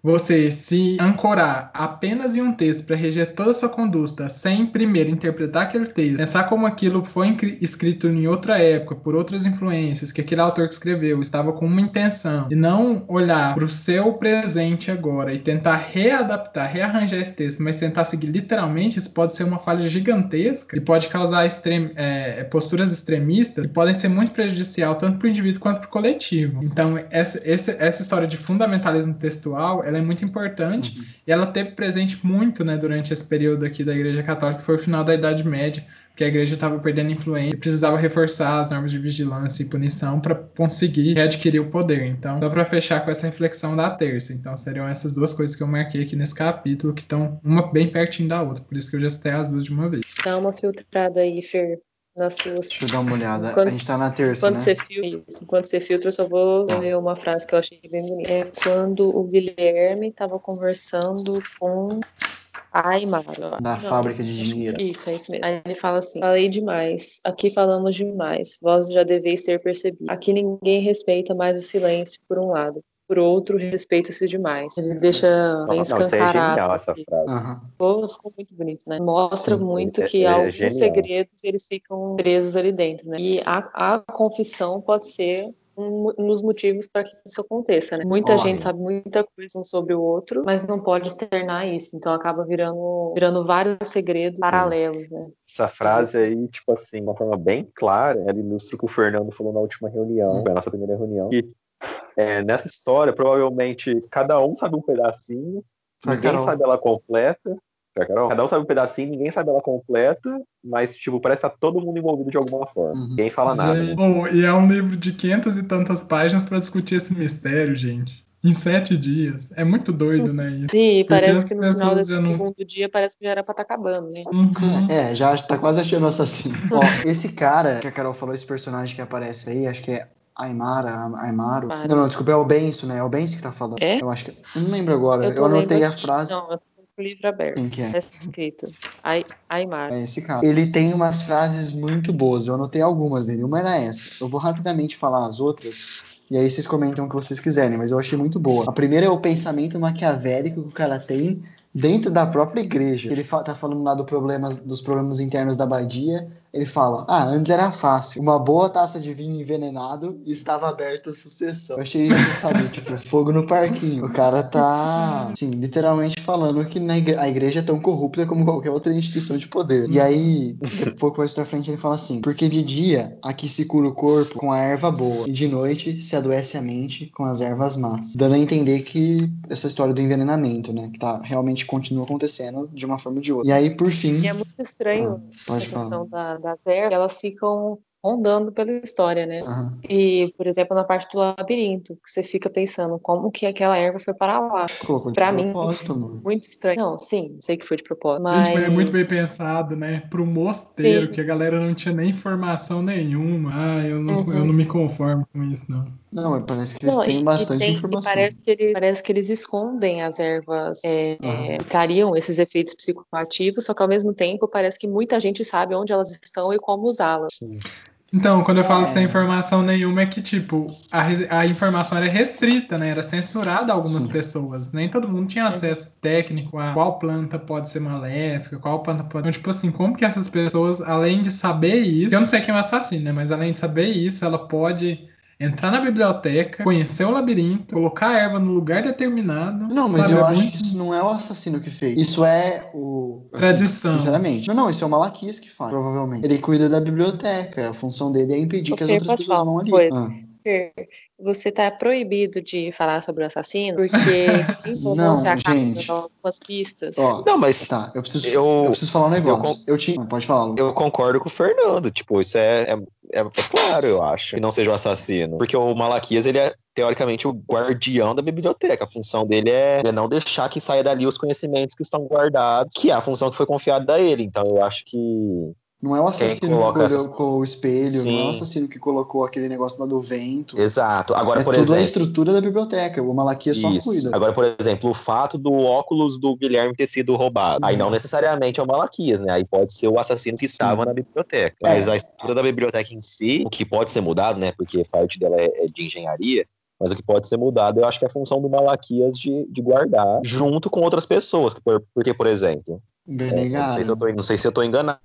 você se ancorar apenas em um texto para reger toda a sua conduta, sem primeiro interpretar aquele texto, pensar como aquilo foi escrito em outra época, por outras influências, que aquele autor que escreveu estava com uma intenção, e não olhar para o seu presente agora e tentar readaptar, rearranjar esse texto, mas tentar seguir literalmente, isso pode ser uma falha gigantesca e pode causar extrem é, posturas extremistas que podem ser muito prejudicial tanto para o indivíduo quanto para o coletivo. Então, essa, essa história de fundamentalismo textual ela é muito importante uhum. e ela teve presente muito, né, durante esse período aqui da Igreja Católica, que foi o final da Idade Média, que a igreja estava perdendo influência e precisava reforçar as normas de vigilância e punição para conseguir readquirir o poder. Então, só para fechar com essa reflexão da terça. Então, seriam essas duas coisas que eu marquei aqui nesse capítulo, que estão uma bem pertinho da outra, por isso que eu já citei as duas de uma vez. Dá uma filtrada aí, Fer, nas suas. Deixa eu dar uma olhada. Enquanto, a gente tá na terça, enquanto né? Você filtra, enquanto você filtra, eu só vou tá. ler uma frase que eu achei bem bonita. É quando o Guilherme estava conversando com a Aymara. Na fábrica de dinheiro. Isso, é isso mesmo. Aí ele fala assim: Falei demais. Aqui falamos demais. Vós já deveis ter percebido. Aqui ninguém respeita mais o silêncio, por um lado por outro respeita-se demais. Ele deixa bem escancarado. Não, é genial essa frase. Uhum. Pô, ficou muito bonito, né? Mostra Sim, muito é, que é, alguns genial. segredos eles ficam presos ali dentro, né? E a, a confissão pode ser um, dos motivos para que isso aconteça, né? Muita gente sabe muita coisa um sobre o outro, mas não pode externar isso, então acaba virando, virando vários segredos Sim. paralelos, né? Essa frase aí, tipo assim, de uma forma bem clara, ela ilustra o que o Fernando falou na última reunião, foi a nossa primeira reunião, que é, nessa história, provavelmente cada um sabe um pedacinho, ninguém Carol. sabe ela completa. Cada um sabe um pedacinho, ninguém sabe ela completa, mas, tipo, parece que tá todo mundo envolvido de alguma forma. Uhum. Ninguém fala nada. Né? Oh, e é um livro de 500 e tantas páginas para discutir esse mistério, gente. Em sete dias. É muito doido, né? Isso. Sim, parece que no final desse não... segundo dia parece que já era pra estar tá acabando, né? Uhum. É, já tá quase achando assassino. Ó, esse cara que a Carol falou, esse personagem que aparece aí, acho que é Aymara, Aymaro. Não, não, desculpa, é o Benço, né? É o Benço que tá falando. É? Eu acho que. Eu não lembro agora. Eu, eu anotei a frase. Não, eu tô com o livro aberto. Quem que é? Tá escrito. Aymara. É esse cara. Ele tem umas frases muito boas. Eu anotei algumas dele. Uma era essa. Eu vou rapidamente falar as outras. E aí vocês comentam o que vocês quiserem, mas eu achei muito boa. A primeira é o pensamento maquiavélico que o cara tem dentro da própria igreja. Ele tá falando lá do problemas, dos problemas internos da abadia ele fala: Ah, antes era fácil. Uma boa taça de vinho envenenado e estava aberta a sucessão. Eu achei isso, sabe? tipo, fogo no parquinho. O cara tá, assim, literalmente falando que a igreja é tão corrupta como qualquer outra instituição de poder. E aí, um pouco mais pra frente, ele fala assim: Porque de dia aqui se cura o corpo com a erva boa, e de noite se adoece a mente com as ervas más. Dando a entender que essa história do envenenamento, né? Que tá, realmente continua acontecendo de uma forma ou de outra. E aí, por fim. E é muito estranho ah, essa questão da das ervas, elas ficam rondando pela história, né? Uhum. E, por exemplo, na parte do labirinto, que você fica pensando como que aquela erva foi para lá. Para mim, propósito, muito estranho. Não, sim, sei que foi de propósito, mas... Gente, é muito bem pensado, né? Para um mosteiro, sim. que a galera não tinha nem informação nenhuma. Ah, eu não, uhum. eu não me conformo com isso, não. Não, parece que eles não, têm bastante tem, informação. Parece que, eles, parece que eles escondem as ervas é, uhum. é, trariam esses efeitos psicoativos, só que ao mesmo tempo parece que muita gente sabe onde elas estão e como usá-las. Então, quando eu falo é. sem informação nenhuma, é que, tipo, a, a informação era restrita, né? Era censurada a algumas Sim. pessoas. Nem todo mundo tinha acesso técnico a qual planta pode ser maléfica, qual planta pode. Então, tipo assim, como que essas pessoas, além de saber isso, eu não sei quem é o assassino, né? Mas além de saber isso, ela pode entrar na biblioteca, conhecer o labirinto, colocar a erva no lugar determinado. Não, mas sabe, eu é acho muito... que isso não é o assassino que fez. Isso é o. Assim, Tradição. Sinceramente. Não, não, isso é o Malaquias que faz, provavelmente. Ele cuida da biblioteca. A função dele é impedir que as outras pessoas vão ali. Ah. Você está proibido de falar sobre o assassino porque não, se acaba gente. algumas pistas. Ó, não, mas tá, eu preciso, eu, eu preciso falar um negócio. Eu, eu tinha, pode falar. Eu concordo com o Fernando. Tipo, isso é, é é, é claro, eu acho, que não seja o assassino. Porque o Malaquias, ele é teoricamente, o guardião da biblioteca. A função dele é, é, não deixar que saia dali os conhecimentos que estão guardados, que é a função que foi confiada a ele. Então, eu acho que não é o assassino que colocou o espelho, Sim. não é o assassino que colocou aquele negócio lá do vento. Exato. Agora, é por tudo exemplo. a estrutura da biblioteca. O Malaquias só cuida. Agora, por exemplo, o fato do óculos do Guilherme ter sido roubado. Uhum. Aí não necessariamente é o Malaquias, né? Aí pode ser o assassino que Sim. estava na biblioteca. É. Mas a estrutura da biblioteca em si, o que pode ser mudado, né? Porque parte dela é, é de engenharia, mas o que pode ser mudado, eu acho que é a função do Malaquias de, de guardar junto com outras pessoas. Porque, por exemplo, não, sei se eu tô, não sei se eu tô enganado,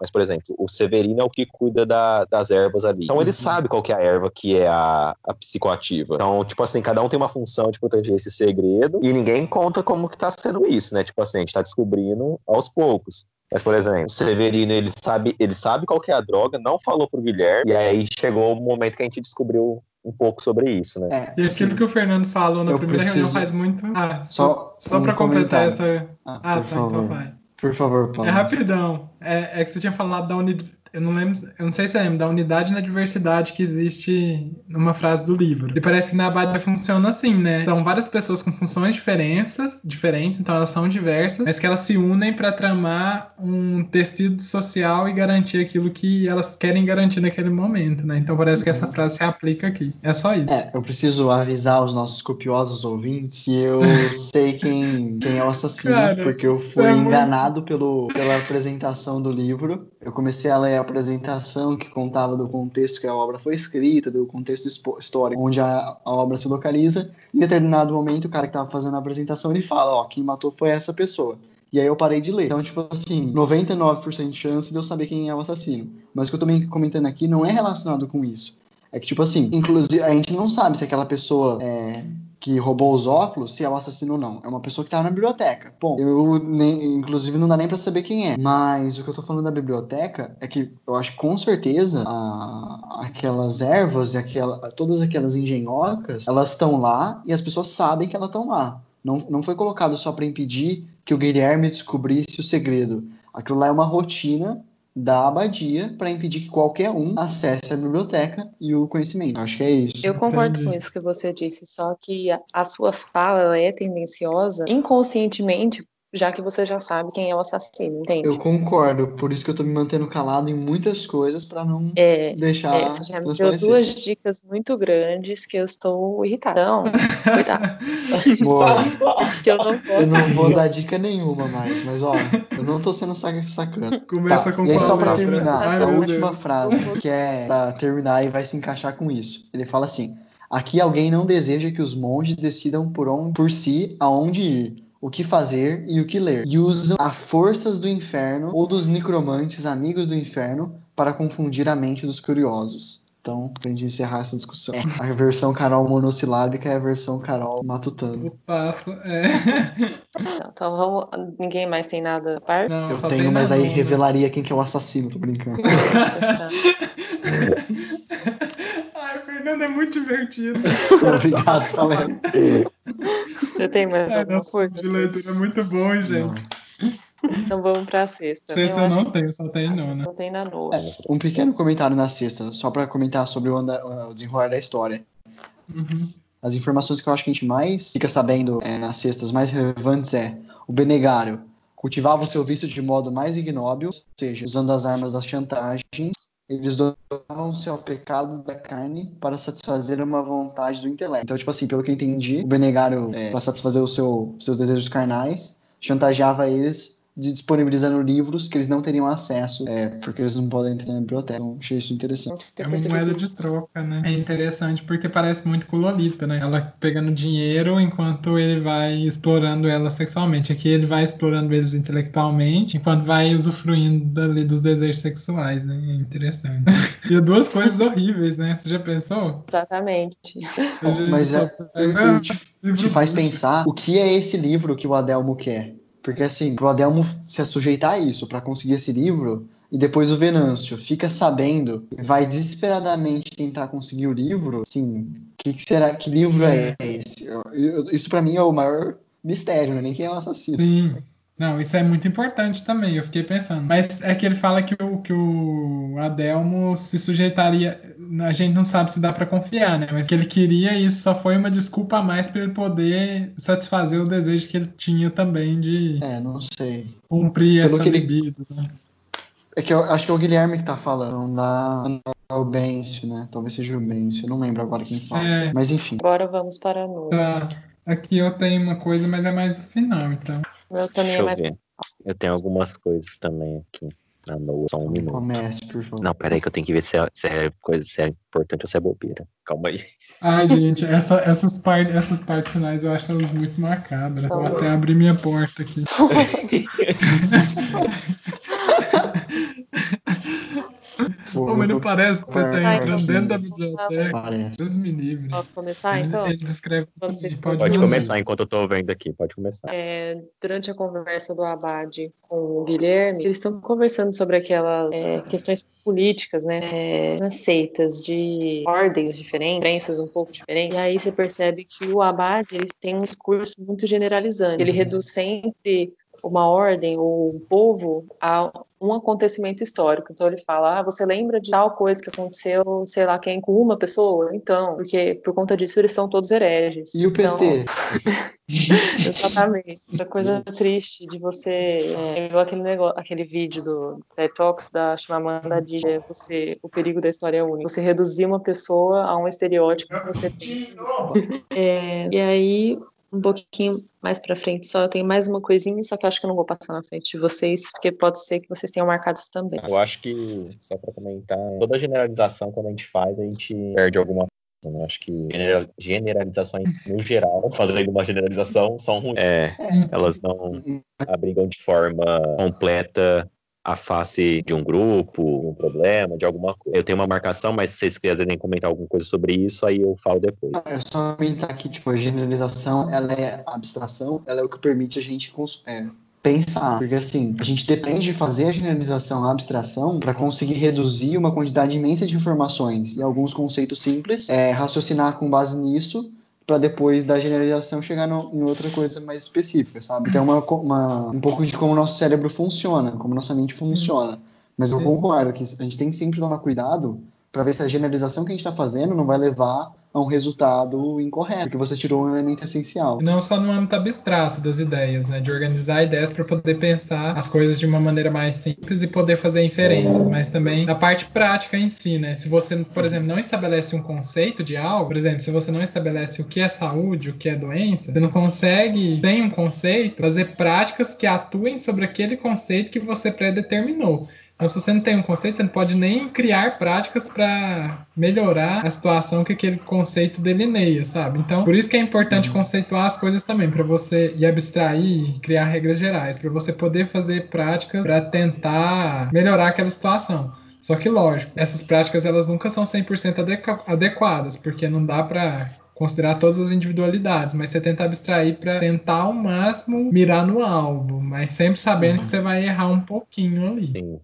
mas, por exemplo, o Severino é o que cuida da, das ervas ali. Então ele uhum. sabe qual que é a erva que é a, a, psicoativa. Então, tipo assim, cada um tem uma função de proteger esse segredo e ninguém conta como que tá sendo isso, né? Tipo assim, a gente tá descobrindo aos poucos. Mas, por exemplo, o Severino, ele sabe, ele sabe qual que é a droga, não falou pro Guilherme, e aí chegou o momento que a gente descobriu um pouco sobre isso, né? É, e aquilo que o Fernando falou na eu primeira preciso... reunião faz muito. Ah, só, só um para completar essa. Ah, ah tá, então favor. então vai. Por favor, Paulo. É rapidão. É, é que você tinha falado da unidade eu não lembro, eu não sei se é lembra, da unidade na diversidade que existe numa frase do livro. E parece que na Abadia funciona assim, né? São várias pessoas com funções diferentes, diferentes, então elas são diversas, mas que elas se unem para tramar um tecido social e garantir aquilo que elas querem garantir naquele momento, né? Então parece que essa uhum. frase se aplica aqui. É só isso. É, eu preciso avisar os nossos copiosos ouvintes que eu sei quem, quem é o assassino, Cara, porque eu fui é enganado muito... pelo, pela apresentação do livro. Eu comecei a ler apresentação que contava do contexto que a obra foi escrita, do contexto histórico onde a, a obra se localiza. Em determinado momento, o cara que estava fazendo a apresentação ele fala: Ó, quem matou foi essa pessoa. E aí eu parei de ler. Então, tipo assim, 99% de chance de eu saber quem é o assassino. Mas o que eu tô comentando aqui não é relacionado com isso. É que, tipo assim, inclusive, a gente não sabe se aquela pessoa é, que roubou os óculos, se é o assassino ou não. É uma pessoa que tava na biblioteca. Bom, eu nem, inclusive não dá nem para saber quem é. Mas o que eu tô falando da biblioteca é que eu acho que com certeza a, aquelas ervas e aquela, todas aquelas engenhocas, elas estão lá e as pessoas sabem que elas estão lá. Não, não foi colocado só para impedir que o Guilherme descobrisse o segredo. Aquilo lá é uma rotina da abadia para impedir que qualquer um acesse a biblioteca e o conhecimento. Acho que é isso. Eu concordo Entendi. com isso que você disse, só que a, a sua fala é tendenciosa inconscientemente já que você já sabe quem é o assassino, entende? Eu concordo, por isso que eu tô me mantendo calado em muitas coisas para não é, deixar é, você já me deu duas dicas muito grandes que eu estou irritada. Não, coitado. Boa. que eu não posso. Eu não vou dar dica nenhuma mais, mas ó, eu não tô sendo sacana. Começa tá, com E aí só para terminar, Ai, a última Deus. frase que é para terminar e vai se encaixar com isso. Ele fala assim: Aqui alguém não deseja que os monges decidam por, onde, por si aonde ir o que fazer e o que ler. E usam as forças do inferno ou dos necromantes amigos do inferno para confundir a mente dos curiosos. Então, pra gente encerrar essa discussão. A versão Carol monossilábica é a versão Carol matutano. O passo, é. Então, vamos. Ninguém mais tem nada a par? Não, Eu tenho, mas aí revelaria quem que é o assassino, tô brincando. É muito divertido. Obrigado, Valério. Você tem mais é, alguma coisa? de leitura é muito bom, gente. Então vamos pra sexta. Sexta eu, não tenho, só tem nona. Não tem na nona. É, um pequeno comentário na sexta, só para comentar sobre o, anda, o, desenrolar da história. Uhum. As informações que eu acho que a gente mais fica sabendo é, nas cestas mais relevantes é o Benegário cultivava o seu vício de modo mais ignóbil, ou seja, usando as armas da chantagem, eles doavam-se ao pecado da carne para satisfazer uma vontade do intelecto. Então, tipo assim, pelo que eu entendi, o Benegário, é, para satisfazer os seu, seus desejos carnais, chantageava eles de disponibilizando livros que eles não teriam acesso, é, porque eles não podem entrar na biblioteca. Então, achei isso interessante. É uma moeda de troca, né? É interessante porque parece muito com Lolita, né? Ela pegando dinheiro enquanto ele vai explorando ela sexualmente. Aqui ele vai explorando eles intelectualmente, enquanto vai usufruindo dali dos desejos sexuais, né? É interessante. e duas coisas horríveis, né? Você já pensou? Exatamente. Mas é, te, te faz pensar o que é esse livro que o Adelmo quer. Porque assim, pro Adelmo se sujeitar a isso, para conseguir esse livro, e depois o Venâncio fica sabendo, vai desesperadamente tentar conseguir o livro, assim, que, que será, que livro é esse? Eu, eu, isso para mim é o maior mistério, né? nem quem é o assassino. Sim. Não, isso é muito importante também, eu fiquei pensando. Mas é que ele fala que o, que o Adelmo se sujeitaria. A gente não sabe se dá para confiar, né? Mas que ele queria isso só foi uma desculpa a mais para ele poder satisfazer o desejo que ele tinha também de. É, não sei. Cumprir Pelo essa ele... libido, né? É que eu acho que é o Guilherme que tá falando, não dá o Bencio, né? Talvez seja o Bencio, eu não lembro agora quem fala. É. Mas enfim. Agora vamos para a noite. Tá. Aqui eu tenho uma coisa, mas é mais no final, então. Eu também Deixa é mais. Eu, ver. eu tenho algumas coisas também aqui. Na Noa, só um minuto. Comece, por favor. Não, peraí que eu tenho que ver se é, se é coisa, se é importante ou se é bobeira. Calma aí. Ai, gente, essa, essas, par essas partes finais eu acho elas muito macabras. Vou até abrir minha porta aqui. Pô, mas não parece que você está entrando dentro da biblioteca. Parece. Deus me livre. Posso começar, então? Ele descreve Pode, tudo. Pode, Pode começar enquanto eu estou vendo aqui. Pode começar. É, durante a conversa do Abade com o Guilherme, eles estão conversando sobre aquelas é, questões políticas, né? É, nas seitas de ordens diferentes, crenças um pouco diferentes. E aí você percebe que o Abade ele tem um discurso muito generalizante. Ele Uhum. reduz sempre uma ordem ou um povo a um acontecimento histórico. Então ele fala: ah, você lembra de tal coisa que aconteceu, sei lá quem, com uma pessoa? Então, porque por conta disso eles são todos hereges. E o Então, PT? Exatamente. Essa coisa triste de você. É, igual aquele, negócio, aquele vídeo do TED Talks da Chimamanda Adichie, é você, o perigo da história única. Você reduzir uma pessoa a um estereótipo que você tem. É, e aí, um pouquinho mais pra frente só, eu tenho mais uma coisinha, só que eu acho que eu não vou passar na frente de vocês, porque pode ser que vocês tenham marcado isso também. Eu acho que, só para comentar, toda generalização, quando a gente faz, a gente perde alguma coisa. né? Acho que genera- generalizações, no geral, fazendo uma generalização, são ruins. É, elas não abrigam de forma completa a face de um grupo, um problema, de alguma coisa. Eu tenho uma marcação, mas se vocês quiserem comentar alguma coisa sobre isso, aí eu falo depois. É só comentar que, tipo, a generalização, ela é a abstração, ela é o que permite a gente é, pensar. Porque, assim, a gente depende de fazer a generalização, a abstração, para conseguir reduzir uma quantidade imensa de informações e alguns conceitos simples, é, raciocinar com base nisso, para depois da generalização chegar no- em outra coisa mais específica, sabe? Então, uma, co- uma- um pouco de como o nosso cérebro funciona, como nossa mente funciona. Mas eu concordo que a gente tem que sempre tomar cuidado para ver se a generalização que a gente está fazendo não vai levar a um resultado incorreto, porque você tirou um elemento essencial. Não só no âmbito abstrato das ideias, né? De organizar ideias para poder pensar as coisas de uma maneira mais simples e poder fazer inferências, mas também na parte prática em si, né? Se você, por exemplo, não estabelece um conceito de algo, por exemplo, se você não estabelece o que é saúde, o que é doença, você não consegue, sem um conceito, fazer práticas que atuem sobre aquele conceito que você predeterminou. Então, se você não tem um conceito, você não pode nem criar práticas para melhorar a situação que aquele conceito delineia, sabe? Então, por isso que é importante conceituar as coisas também, para você e abstrair, e criar regras gerais, para você poder fazer práticas para tentar melhorar aquela situação. Só que, lógico, essas práticas elas nunca são 100% adequa- adequadas, porque não dá para considerar todas as individualidades, mas você tenta abstrair para tentar ao máximo mirar no alvo, mas sempre sabendo que você vai errar um pouquinho ali. Sim.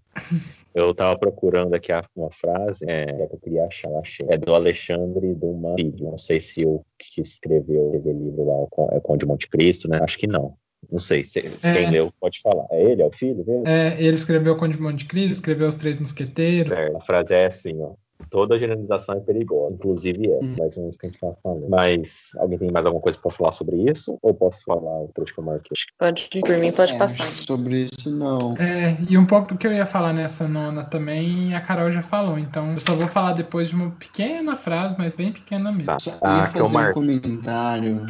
Eu tava procurando aqui uma frase é, que eu queria achar, achei. É do Alexandre Dumas Filho. Não sei se o que escreveu esse livro lá o é o Conde de Monte Cristo, né? Acho que não. Não sei. Se, É. Quem leu pode falar. É ele? É o filho dele? É, ele escreveu Conde de Monte Cristo, escreveu Os Três Mosqueteiros. É, a frase é assim, ó. Toda generalização é perigosa, inclusive é, mais ou menos o que a gente tá falando. Mas alguém tem mais alguma coisa pra falar sobre isso? Ou posso falar o trecho que eu marquei? Pode, por mim, pode É, passar. Sobre isso, não. É, e um pouco do que eu ia falar nessa nona também, a Carol já falou. Então, eu só vou falar depois de uma pequena frase, mas bem pequena mesmo. Tá. Só Ah, ia que eu fazer um comentário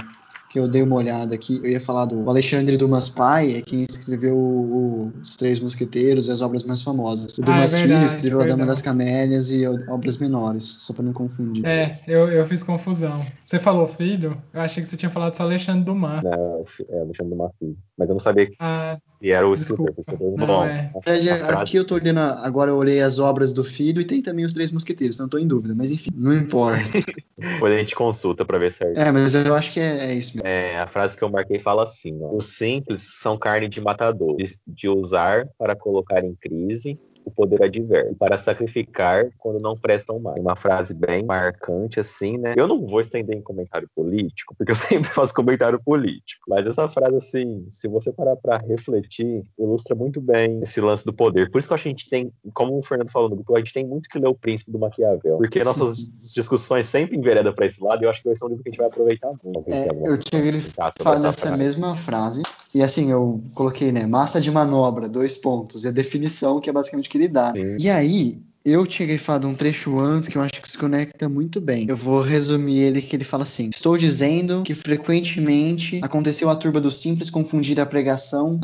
que eu dei uma olhada aqui. Eu ia falar do Alexandre Dumas Pai, é quem escreveu o- Os Três Mosqueteiros e as obras mais famosas. O Ah, é Dumas Filho verdade, escreveu A Dama verdade. das Camélias e Obras Menores, só para não confundir. É, eu, eu fiz confusão. Você falou filho? Eu achei que você tinha falado só Alexandre Dumas. Não, é Alexandre Dumas Filho. Mas eu não sabia que Ah, era o. Desculpa. escritor. Não, é. frase- aqui eu tô olhando, agora eu olhei as obras do filho e tem também os Três Mosqueteiros, então eu tô em dúvida, mas enfim, não importa. depois a gente consulta pra ver certo. É, mas eu acho que é, é isso mesmo. É, a frase que eu marquei fala assim: ó, os simples são carne de matador, de, de usar para colocar em crise, o poder adverso, para sacrificar quando não prestam mais. Uma frase bem marcante, assim, né? Eu não vou estender em comentário político, porque eu sempre faço comentário político, mas essa frase, assim, se você parar para refletir, ilustra muito bem esse lance do poder. Por isso que a gente tem, como o Fernando falou no grupo, a gente tem muito que ler o Príncipe do Maquiavel, porque nossas discussões sempre enveredam para esse lado e eu acho que vai ser um livro que a gente vai aproveitar muito. É, eu tinha ele falar nessa mesma frase, e assim, eu coloquei, né, massa de manobra, dois pontos, e a definição que é basicamente o que ele dá. Sim. E aí, eu tinha falado um trecho antes que eu acho que se conecta muito bem. Eu vou resumir ele que ele fala assim: Estou dizendo que frequentemente aconteceu a turba dos simples confundir a pregação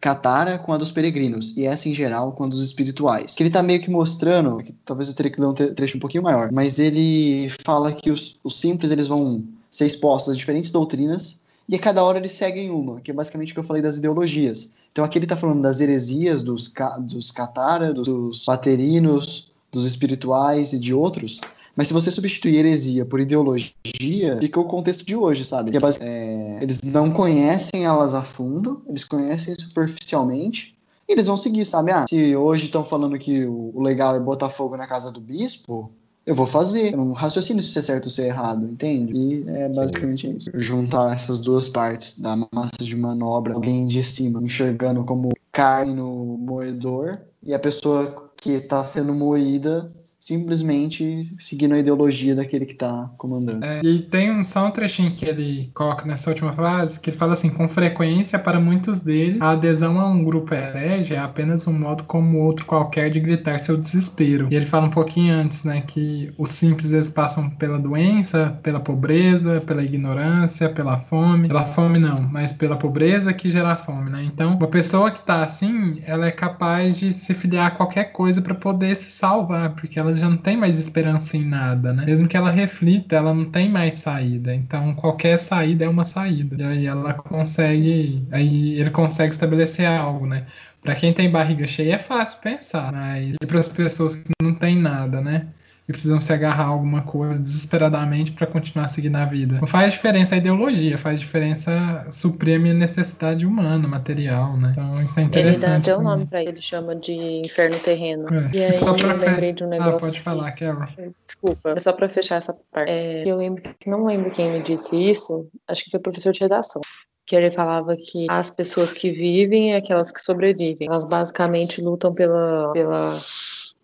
catara com a dos peregrinos, e essa em geral com a dos espirituais. Que ele tá meio que mostrando, que talvez eu teria que ler um trecho um pouquinho maior, mas ele fala que os, os simples eles vão ser expostos a diferentes doutrinas e a cada hora eles seguem uma, que é basicamente o que eu falei das ideologias. Então aqui ele está falando das heresias dos, dos catara, dos paterinos, dos espirituais e de outros. Mas se você substituir heresia por ideologia, fica o contexto de hoje, sabe? É, é, eles não conhecem elas a fundo, eles conhecem superficialmente, e eles vão seguir, sabe? Ah, se hoje estão falando que o legal é botar fogo na casa do bispo, eu vou fazer. Eu não raciocino se é certo ou se é errado, entende? E é basicamente Sim. isso. Juntar essas duas partes da massa de manobra, alguém de cima enxergando como carne no moedor e a pessoa que está sendo moída simplesmente seguindo a ideologia daquele que está comandando. É, e tem um, só um trechinho que ele coloca nessa última frase, que ele fala assim, com frequência, para muitos deles, a adesão a um grupo herege é apenas um modo como outro qualquer de gritar seu desespero. E ele fala um pouquinho antes, né, que os simples eles passam pela doença, pela pobreza, pela ignorância, pela fome. Pela fome não, mas pela pobreza que gera fome, né? Então, uma pessoa que está assim, ela é capaz de se filiar a qualquer coisa para poder se salvar, porque ela já não tem mais esperança em nada, né? Mesmo que ela reflita, ela não tem mais saída. Então qualquer saída é uma saída. E aí ela consegue, aí ele consegue estabelecer algo, né? Para quem tem barriga cheia é fácil pensar, mas e para as pessoas que não tem nada, né? E precisam se agarrar a alguma coisa desesperadamente para continuar seguindo a vida. Não faz diferença a ideologia, faz diferença suprir a minha necessidade humana, material, né? Então isso é interessante. Ele dá até o nome para ele, chama de inferno terreno. É. E aí só pra eu lembrei de um ah, negócio. Ah, pode falar, Carol. Desculpa, é só para fechar essa parte. É, eu lembro que não lembro quem me disse isso, acho que foi o professor de redação que ele falava que as pessoas que vivem é aquelas que sobrevivem. Elas basicamente lutam pela, pela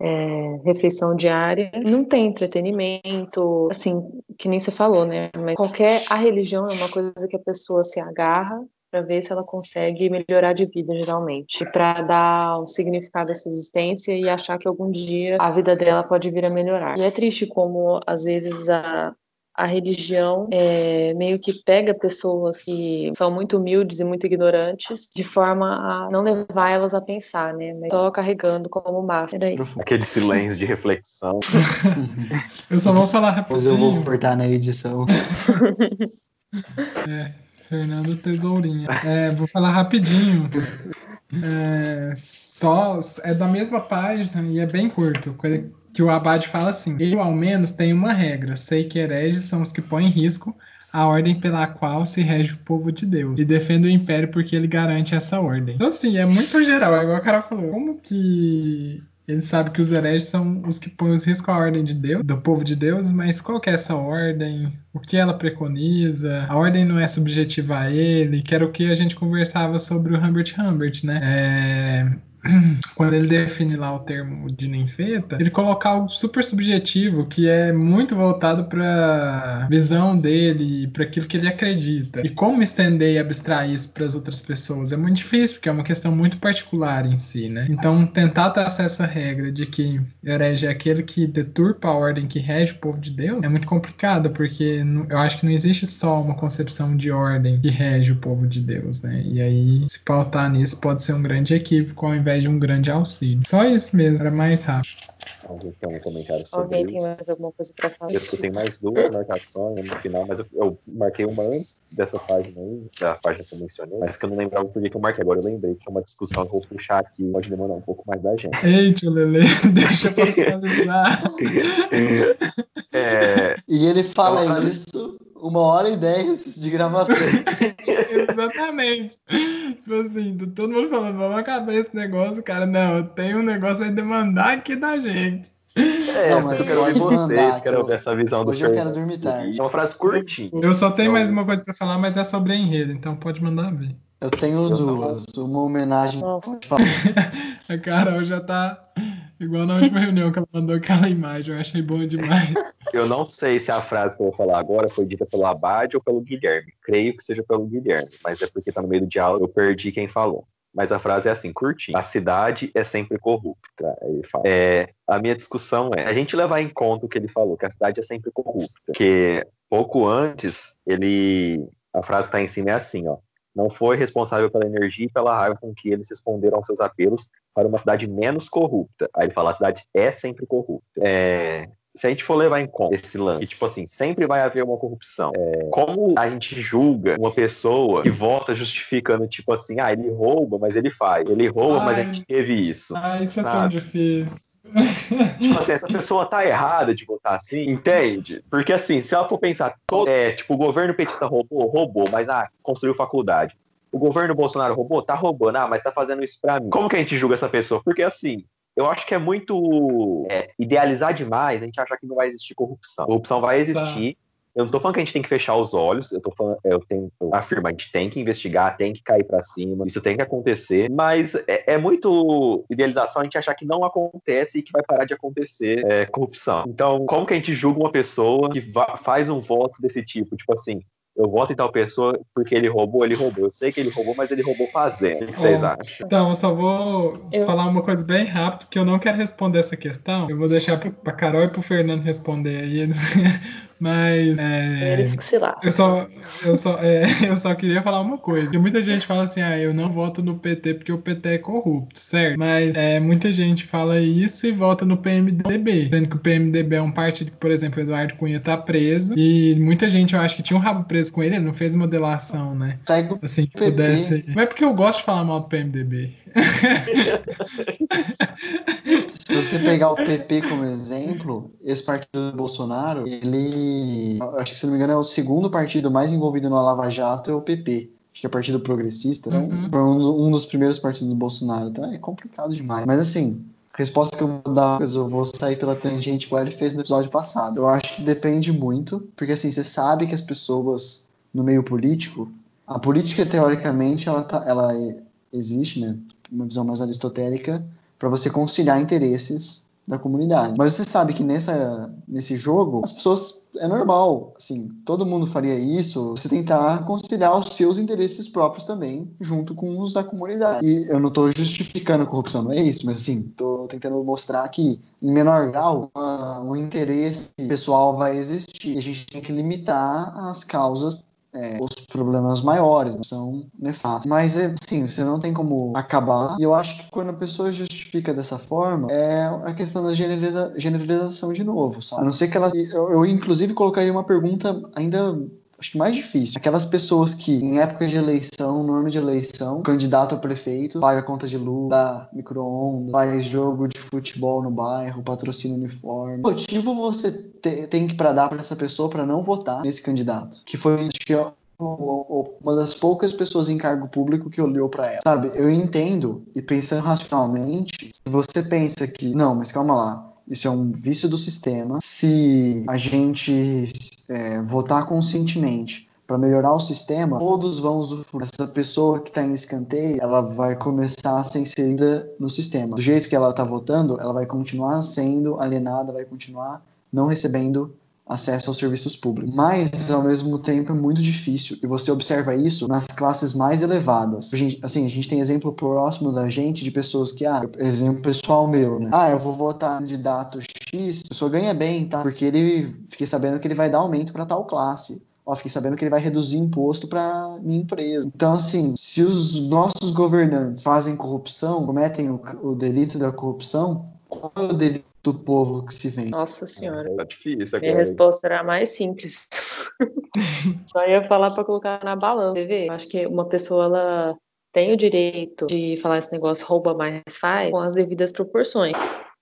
é, refeição diária. Não tem entretenimento, assim, que nem você falou, né? Mas qualquer. A religião é uma coisa que a pessoa se agarra para ver se ela consegue melhorar de vida, geralmente, para dar um significado à sua existência e achar que algum dia a vida dela pode vir a melhorar. E é triste como às vezes a, a religião é, meio que pega pessoas que são muito humildes e muito ignorantes de forma a não levar elas a pensar, né? Mas só carregando como máscara. Aquele silêncio de reflexão. eu só vou falar rapidinho. Depois eu vou cortar na edição. é, Fernando Tesourinha. É, vou falar rapidinho. É, só é da mesma página e é bem curto que o Abade fala assim: Eu, ao menos, tenho uma regra. Sei que hereges são os que põem em risco a ordem pela qual se rege o povo de Deus. E defendo o império porque ele garante essa ordem. Então, assim, é muito geral. É igual o cara falou. Como que ele sabe que os hereges são os que põem os riscos à ordem de Deus, do povo de Deus, mas qual que é essa ordem? O que ela preconiza? A ordem não é subjetiva a ele, que era o que a gente conversava sobre o Humbert Humbert, né? É, quando ele define lá o termo de ninfeta, ele coloca algo super subjetivo que é muito voltado para visão dele, para aquilo que ele acredita. E como estender e abstrair isso para as outras pessoas é muito difícil, porque é uma questão muito particular em si, né? Então, tentar traçar essa regra de que herege é aquele que deturpa a ordem que rege o povo de Deus é muito complicado, porque eu acho que não existe só uma concepção de ordem que rege o povo de Deus, né? E aí, se pautar nisso pode ser um grande equívoco ao invés invés de um grande auxílio. Só isso mesmo, era mais rápido. Alguém tem um comentário sobre Alguém tem mais alguma coisa para falar? Eu tenho mais duas marcações no final, mas eu, eu, marquei uma antes dessa página aí, da página que eu mencionei, mas que eu não lembrava por que eu marquei. Agora eu lembrei que é uma discussão que eu vou puxar aqui, pode demorar um pouco mais da gente. Eita, Lele, deixa eu finalizar. é... E ele fala então, isso uma hora e dez de gravação. Exatamente. Tipo assim, todo mundo falando, vamos acabar esse negócio, cara. Não, tem um negócio vai demandar aqui da gente. É, Não, mas eu quero ouvir vocês, que quero eu- ouvir essa visão do Hoje eu quero dormir tarde. É uma frase curtinha. Eu só tenho Então- mais uma coisa pra falar, mas é sobre enredo, então pode mandar ver. Eu tenho Eu duas. Uma homenagem. A Carol já tá igual na última reunião que ela mandou aquela imagem, eu achei bom demais. Eu não sei se a frase que eu vou falar agora foi dita pelo Abade ou pelo Guilherme. Creio que seja pelo Guilherme, mas é porque tá no meio do diálogo, eu perdi quem falou. Mas a frase é assim, curtinha. A cidade é sempre corrupta. Ele fala. É, a minha discussão é a gente levar em conta o que ele falou, que a cidade é sempre corrupta. Porque pouco antes, ele. A frase que tá em cima é assim, ó. Não foi responsável pela energia e pela raiva com que eles responderam aos seus apelos para uma cidade menos corrupta. Aí ele fala, a cidade é sempre corrupta. É, se a gente for levar em conta esse lance, que, tipo assim, sempre vai haver uma corrupção. É, como a gente julga uma pessoa que vota justificando, tipo assim, ah, ele rouba, mas ele faz. Ele rouba, mas a Ai. gente teve isso. Ah, isso é tão difícil. Tipo assim, essa pessoa tá errada de votar assim, entende? Porque assim, se ela for pensar, todo, é, tipo, o governo petista roubou, roubou, mas ah, construiu faculdade. O governo Bolsonaro roubou, tá roubando, ah, mas tá fazendo isso pra mim. Como que a gente julga essa pessoa? Porque assim, eu acho que é muito é, idealizar demais a gente achar que não vai existir corrupção. Corrupção vai existir. Eu não tô falando que a gente tem que fechar os olhos, eu tô falando, eu tenho, eu afirmo, a gente tem que investigar, tem que cair pra cima, isso tem que acontecer, mas é, é muito idealização a gente achar que não acontece e que vai parar de acontecer é, corrupção. Então, como que a gente julga uma pessoa que faz um voto desse tipo? Tipo assim, eu voto em tal pessoa porque ele roubou, ele roubou. Eu sei que ele roubou, mas ele roubou fazendo. O que vocês Ó, acham? Então, eu só vou Eu- falar uma coisa bem rápido, porque eu não quero responder essa questão. Eu vou deixar pra, pra Carol e pro Fernando responder aí. Mas. é, Ele se. Eu só, eu, só, é, eu só queria falar uma coisa. Porque muita gente fala assim, ah, eu não voto no PT porque o PT é corrupto, certo? Mas é, muita gente fala isso e vota no PMDB. Sendo que o PMDB é um partido que, por exemplo, o Eduardo Cunha tá preso. E muita gente, eu acho que tinha um rabo preso com ele, ele não fez uma delação, né? Pega o Assim, que PP. pudesse. Mas é porque eu gosto de falar mal do PMDB. Se você pegar o PP como exemplo, esse partido do Bolsonaro, ele. Acho que, se não me engano, é o segundo partido mais envolvido no Lava Jato, é o PP. Acho que é o Partido Progressista, né? Uhum. Foi um, um dos primeiros partidos do Bolsonaro. Então é complicado demais. Mas assim, a resposta que eu vou dar, eu vou sair pela tangente igual ele fez no episódio passado. Eu acho que depende muito, porque assim, você sabe que as pessoas no meio político, a política, teoricamente, ela, tá, ela existe, né? Uma visão mais aristotélica para você conciliar interesses da comunidade. Mas você sabe que nessa, nesse jogo, as pessoas é normal, assim, todo mundo faria isso, você tentar conciliar os seus interesses próprios também, junto com os da comunidade. E eu não estou justificando a corrupção, não é isso, mas assim, estou tentando mostrar que, em menor grau, o interesse pessoal vai existir. A gente tem que limitar as causas é, os problemas maiores né, são nefastos. Mas, assim, você não tem como acabar. E eu acho que quando a pessoa justifica dessa forma, é a questão da generaliza generalização de novo, sabe? A não ser que ela. Eu, eu, inclusive, colocaria uma pergunta ainda. Acho que mais difícil. Aquelas pessoas que, em época de eleição, no ano de eleição, candidato a prefeito, paga conta de luz, dá micro-ondas, faz jogo de futebol no bairro, patrocina uniforme. Que motivo você te, tem que para dar para essa pessoa para não votar nesse candidato? Que foi, que, uma das poucas pessoas em cargo público que olhou para ela. Sabe, eu entendo e pensando racionalmente, se você pensa que, não, mas calma lá, isso é um vício do sistema. Se a gente é, votar conscientemente para melhorar o sistema, todos vão usufruir. Essa pessoa que está em escanteio, ela vai começar a ser inserida no sistema. Do jeito que ela está votando, ela vai continuar sendo alienada, vai continuar não recebendo acesso aos serviços públicos. Mas, ao mesmo tempo, é muito difícil. E você observa isso nas classes mais elevadas. A gente, assim, a gente tem exemplo próximo da gente de pessoas que, ah, exemplo pessoal meu, né? Ah, eu vou votar candidato X, a pessoa ganha bem, tá? Porque ele, fiquei sabendo que ele vai dar aumento para tal classe. Ó, fiquei sabendo que ele vai reduzir imposto para minha empresa. Então, assim, se os nossos governantes fazem corrupção, cometem o, o delito da corrupção, qual é o delito do povo que se vem? Nossa senhora. Tá difícil Minha agora. resposta era a mais simples. Só ia falar para colocar na balança. Você vê? Acho que uma pessoa ela tem o direito de falar esse negócio rouba mais faz com as devidas proporções.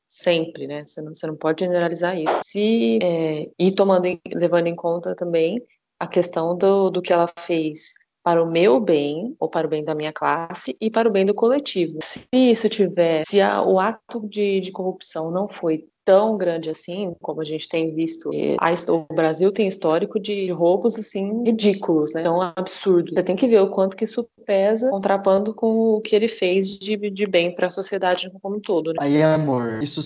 Sempre, né? Você não, você não pode generalizar isso. Se é, e tomando levando em conta também a questão do, do que ela fez para o meu bem, ou para o bem da minha classe, e para o bem do coletivo. Se isso tiver, se a, o ato de, de corrupção não foi tão grande assim, como a gente tem visto. A, o Brasil tem histórico de roubos assim ridículos, né? Tão absurdos. Você tem que ver o quanto que isso pesa, contrapando com o que ele fez de, de bem para a sociedade como um todo. Né? Aí, amor, isso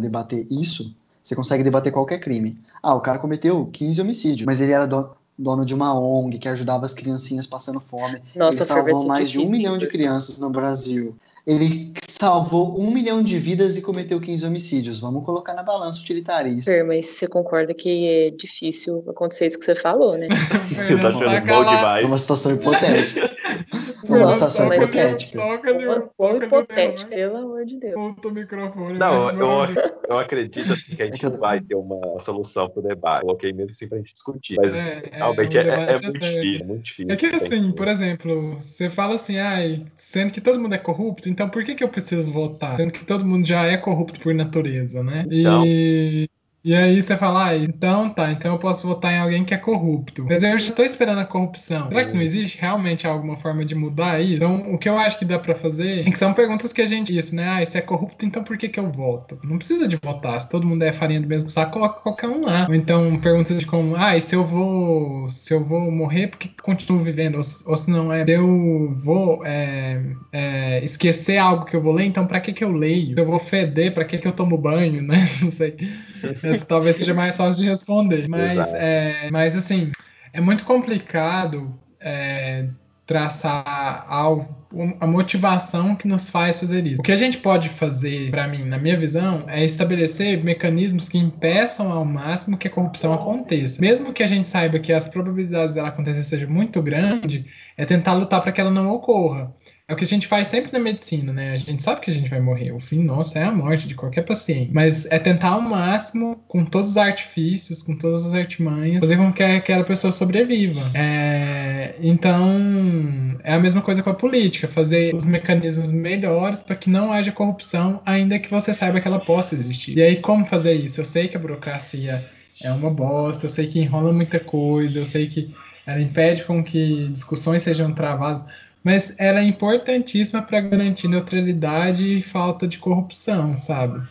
debater isso, você consegue debater qualquer crime. Ah, o cara cometeu 15 homicídios, mas ele era dono, dono de uma ONG que ajudava as criancinhas passando fome. Nossa, ele salvou mais de um milhão de crianças no Brasil. Ele salvou um milhão de vidas e cometeu 15 homicídios. Vamos colocar na balança utilitarista. É, mas você concorda que é difícil acontecer isso que você falou, né? Eu tô achando bom demais. É uma situação hipotética. uma situação hipotética. Toca no, hipotético, pelo amor de Deus. Volta o microfone. Não, eu, eu acredito assim, que a gente é não vai ter uma solução pro debate. Coloquei mesmo assim pra gente discutir. Mas é, realmente é, é, é muito difícil, muito difícil. É que assim, por exemplo, você fala assim, ai, sendo que todo mundo é corrupto, então por que, que eu preciso votar? Sendo que todo mundo já é corrupto por natureza, né? Então... E e aí você fala, ah, então tá, então eu posso votar em alguém que é corrupto. Mas eu já estou esperando a corrupção. Será que não existe realmente alguma forma de mudar isso? Então, o que eu acho que dá para fazer, é que são perguntas que a gente isso, né? Ah, se é corrupto, então por que que eu voto? Não precisa de votar. Se todo mundo é farinha do mesmo saco, coloca qualquer um lá. Ou então perguntas de como, ah, e se eu vou, se eu vou morrer, por que continuo vivendo? Ou, ou se não é, se eu vou é, é, esquecer algo que eu vou ler, então para que que eu leio? Se eu vou feder, para que que eu tomo banho, né? Não sei. Talvez seja mais fácil de responder. Mas, é, mas assim, é muito complicado é, traçar a motivação que nos faz fazer isso. O que a gente pode fazer, para mim, na minha visão, é estabelecer mecanismos que impeçam ao máximo que a corrupção aconteça. Mesmo que a gente saiba que as probabilidades dela acontecer sejam muito grandes, é tentar lutar para que ela não ocorra. É o que a gente faz sempre na medicina, né? A gente sabe que a gente vai morrer. O fim nosso é a morte de qualquer paciente. Mas é tentar ao máximo, com todos os artifícios, com todas as artimanhas, fazer com que aquela pessoa sobreviva. É... Então, é a mesma coisa com a política. Fazer os mecanismos melhores para que não haja corrupção, ainda que você saiba que ela possa existir. E aí, como fazer isso? Eu sei que a burocracia é uma bosta, eu sei que enrola muita coisa, eu sei que ela impede com que discussões sejam travadas mas ela é importantíssima para garantir neutralidade e falta de corrupção, sabe?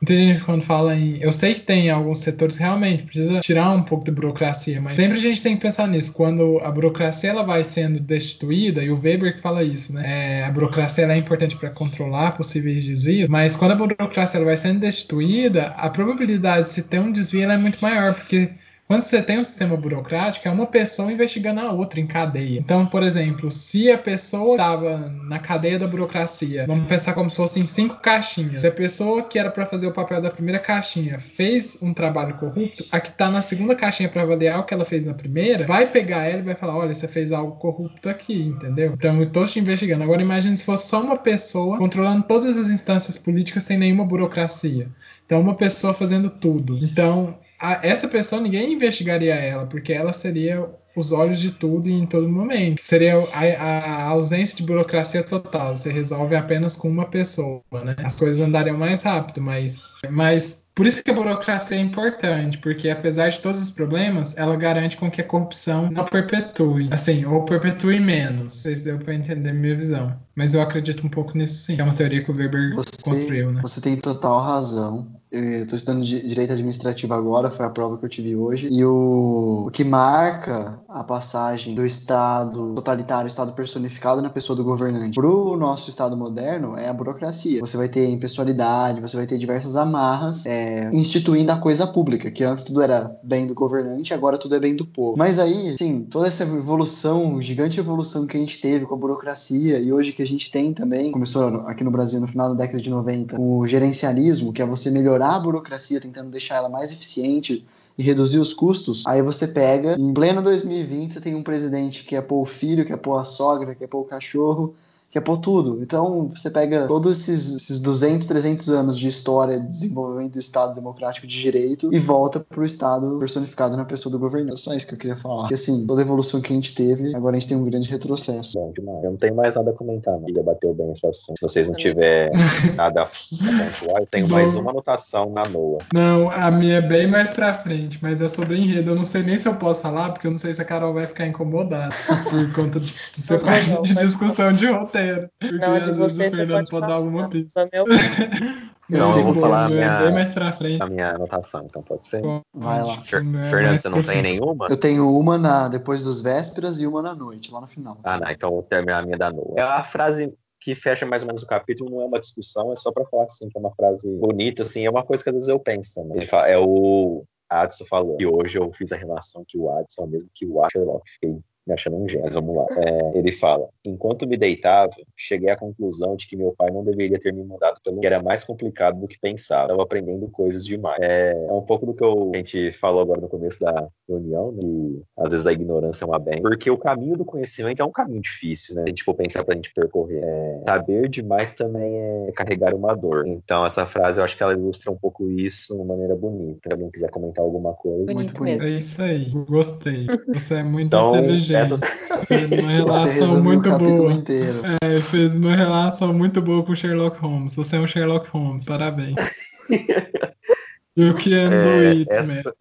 Muita gente quando fala em. Eu sei que tem alguns setores realmente precisa tirar um pouco de burocracia, mas sempre a gente tem que pensar nisso. Quando a burocracia ela vai sendo destituída, e o Weber que fala isso, né? É, a burocracia é importante para controlar possíveis desvios, mas quando a burocracia ela vai sendo destituída, a probabilidade de se ter um desvio é muito maior, porque quando você tem um sistema burocrático, é uma pessoa investigando a outra em cadeia. Então, por exemplo, se a pessoa estava na cadeia da burocracia, vamos pensar como se fossem cinco caixinhas. Se a pessoa que era para fazer o papel da primeira caixinha fez um trabalho corrupto, a que está na segunda caixinha para avaliar o que ela fez na primeira, vai pegar ela e vai falar: olha, você fez algo corrupto aqui, entendeu? Então, eu estou te investigando. Agora, imagine se fosse só uma pessoa controlando todas as instâncias políticas sem nenhuma burocracia. Então, uma pessoa fazendo tudo. Então, a, essa pessoa ninguém investigaria ela, porque ela seria os olhos de tudo e em todo momento. Seria a, a, ausência de burocracia total. Você resolve apenas com uma pessoa, né? As coisas andariam mais rápido, mas, mas por isso que a burocracia é importante, porque apesar de todos os problemas, ela garante com que a corrupção não perpetue, assim, ou perpetue menos. Não sei se deu para entender minha visão. Mas eu acredito um pouco nisso sim. É uma teoria que o Weber você, construiu, né? Você tem total razão eu estou estudando direito administrativo agora, foi a prova que eu tive hoje. E o, o que marca a passagem do Estado totalitário, Estado personificado na pessoa do governante, para o nosso Estado moderno é a burocracia. Você vai ter impessoalidade, você vai ter diversas amarras é, instituindo a coisa pública, que antes tudo era bem do governante, agora tudo é bem do povo. Mas aí, sim, toda essa evolução, gigante evolução que a gente teve com a burocracia e hoje que a gente tem também, começou aqui no Brasil no final da década de 90, o gerencialismo, que é você melhorar melhorar a burocracia, tentando deixar ela mais eficiente e reduzir os custos, aí você pega, em pleno 2020, você tem um presidente que é pôr o filho, que é pôr a sogra, que é pôr o cachorro, quer pôr tudo. Então, você pega todos esses, esses 200, 300 anos de história de desenvolvimento do Estado Democrático de Direito e volta pro Estado personificado na pessoa do governante. Só isso que eu queria falar. E assim, toda a evolução que a gente teve, agora a gente tem um grande retrocesso. Bom demais. Eu não tenho mais nada a comentar, não. Debateu bem esse assunto. Se vocês não tiverem nada a pontuar, eu tenho Bom. mais uma anotação na NOA. Não, a minha é bem mais pra frente, mas é sobre enredo. Eu não sei nem se eu posso falar, porque eu não sei se a Carol vai ficar incomodada por conta de de ser Não, parte não, de discussão de roteiro. Porque Não, às de vezes você o você Fernando pode pode dar alguma Não, pista. meu- Não, eu vou falar a minha- mais pra frente. A minha anotação, então pode ser? Vai lá. Fer- Fernando, você não tem nenhuma? Eu tenho uma na, depois dos vésperas e uma na noite, lá no final. Ah, não, então eu vou terminar a minha da NOA. É a frase que fecha mais ou menos o capítulo, não é uma discussão, é só pra falar assim, que é uma frase bonita, assim, é uma coisa que às vezes eu penso também. Ele fala, é o Adson falando que hoje eu fiz a relação que o Adson é o mesmo que o Sherlock fez. Me achando um gênio, mas vamos lá. É, ele fala: Enquanto me deitava, cheguei à conclusão de que meu pai não deveria ter me mandado pelo que era mais complicado do que pensava. Estava aprendendo coisas demais. É, é um pouco do que eu- a gente falou agora no começo da reunião, né? que às vezes a ignorância é uma bem. Porque o caminho do conhecimento é um caminho difícil, né? Se a gente for pensar pra gente percorrer. É, saber demais também é carregar uma dor. Então, essa frase eu acho que ela ilustra um pouco isso de uma maneira bonita. Se alguém quiser comentar alguma coisa. Bonito Muito bonito. mesmo. É isso aí. Gostei. Você é muito Então, inteligente. Essas- Fez uma relação muito boa. inteiro. É, fez uma relação muito boa com Sherlock Holmes. Você é um Sherlock Holmes, parabéns. E o que é É, essa,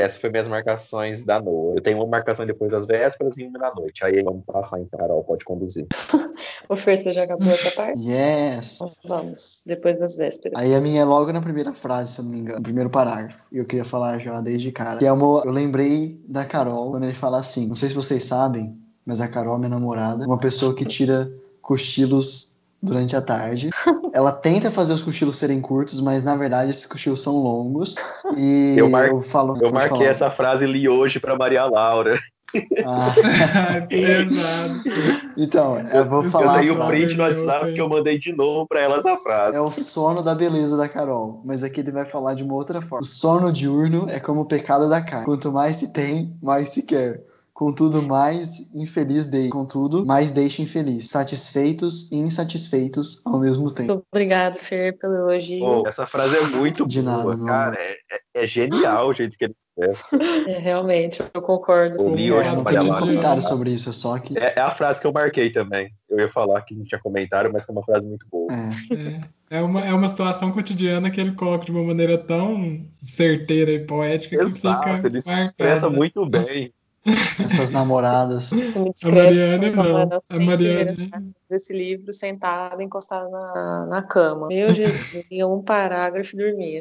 essa foi minhas marcações da Noa. Eu tenho uma marcação depois das vésperas e uma na noite. Aí vamos passar então, Carol, pode conduzir. O Fer, você já acabou essa parte? Yes! Vamos, depois das vésperas. Aí a minha é logo na primeira frase, se eu não me engano, no primeiro parágrafo. E eu queria falar já desde cara. Que é uma, eu lembrei da Carol quando ele fala assim: não sei se vocês sabem, mas a Carol, minha namorada, é uma pessoa que tira cochilos durante a tarde. Ela tenta fazer os cochilos serem curtos, mas na verdade esses cochilos são longos. E Eu mar- falo. Eu marquei falar. essa frase e li hoje pra Maria Laura. Ah, Pesado. então, eu vou falar. eu a dei o print no WhatsApp que eu mandei de novo pra ela essa frase. É o sono da beleza da Carol, mas aqui ele vai falar de uma outra forma. O sono diurno é como o pecado da carne. Quanto mais se tem, mais se quer. Contudo, mais infeliz deixa. Contudo, mais deixa infeliz. Satisfeitos e insatisfeitos ao mesmo tempo. Muito obrigado, Fer, pelo elogio. Pô, essa frase é muito De boa, nada, cara. É, é- é genial o jeito que ele expressa. É, realmente, eu concordo. Com o hoje É, não tem Laura comentário sobre isso, é só que. É, é a frase que eu marquei também. Eu ia falar que não tinha comentário, mas que é uma frase muito boa. É, É uma, é uma situação cotidiana que ele coloca de uma maneira tão certeira e poética que Exato, fica ele marcada. expressa muito bem. Essas namoradas. Isso me A descreve Mariane como uma não. A Mariane. páginas desse livro sentada, encostada na, na cama. Meu Jesus, lia um parágrafo e dormia.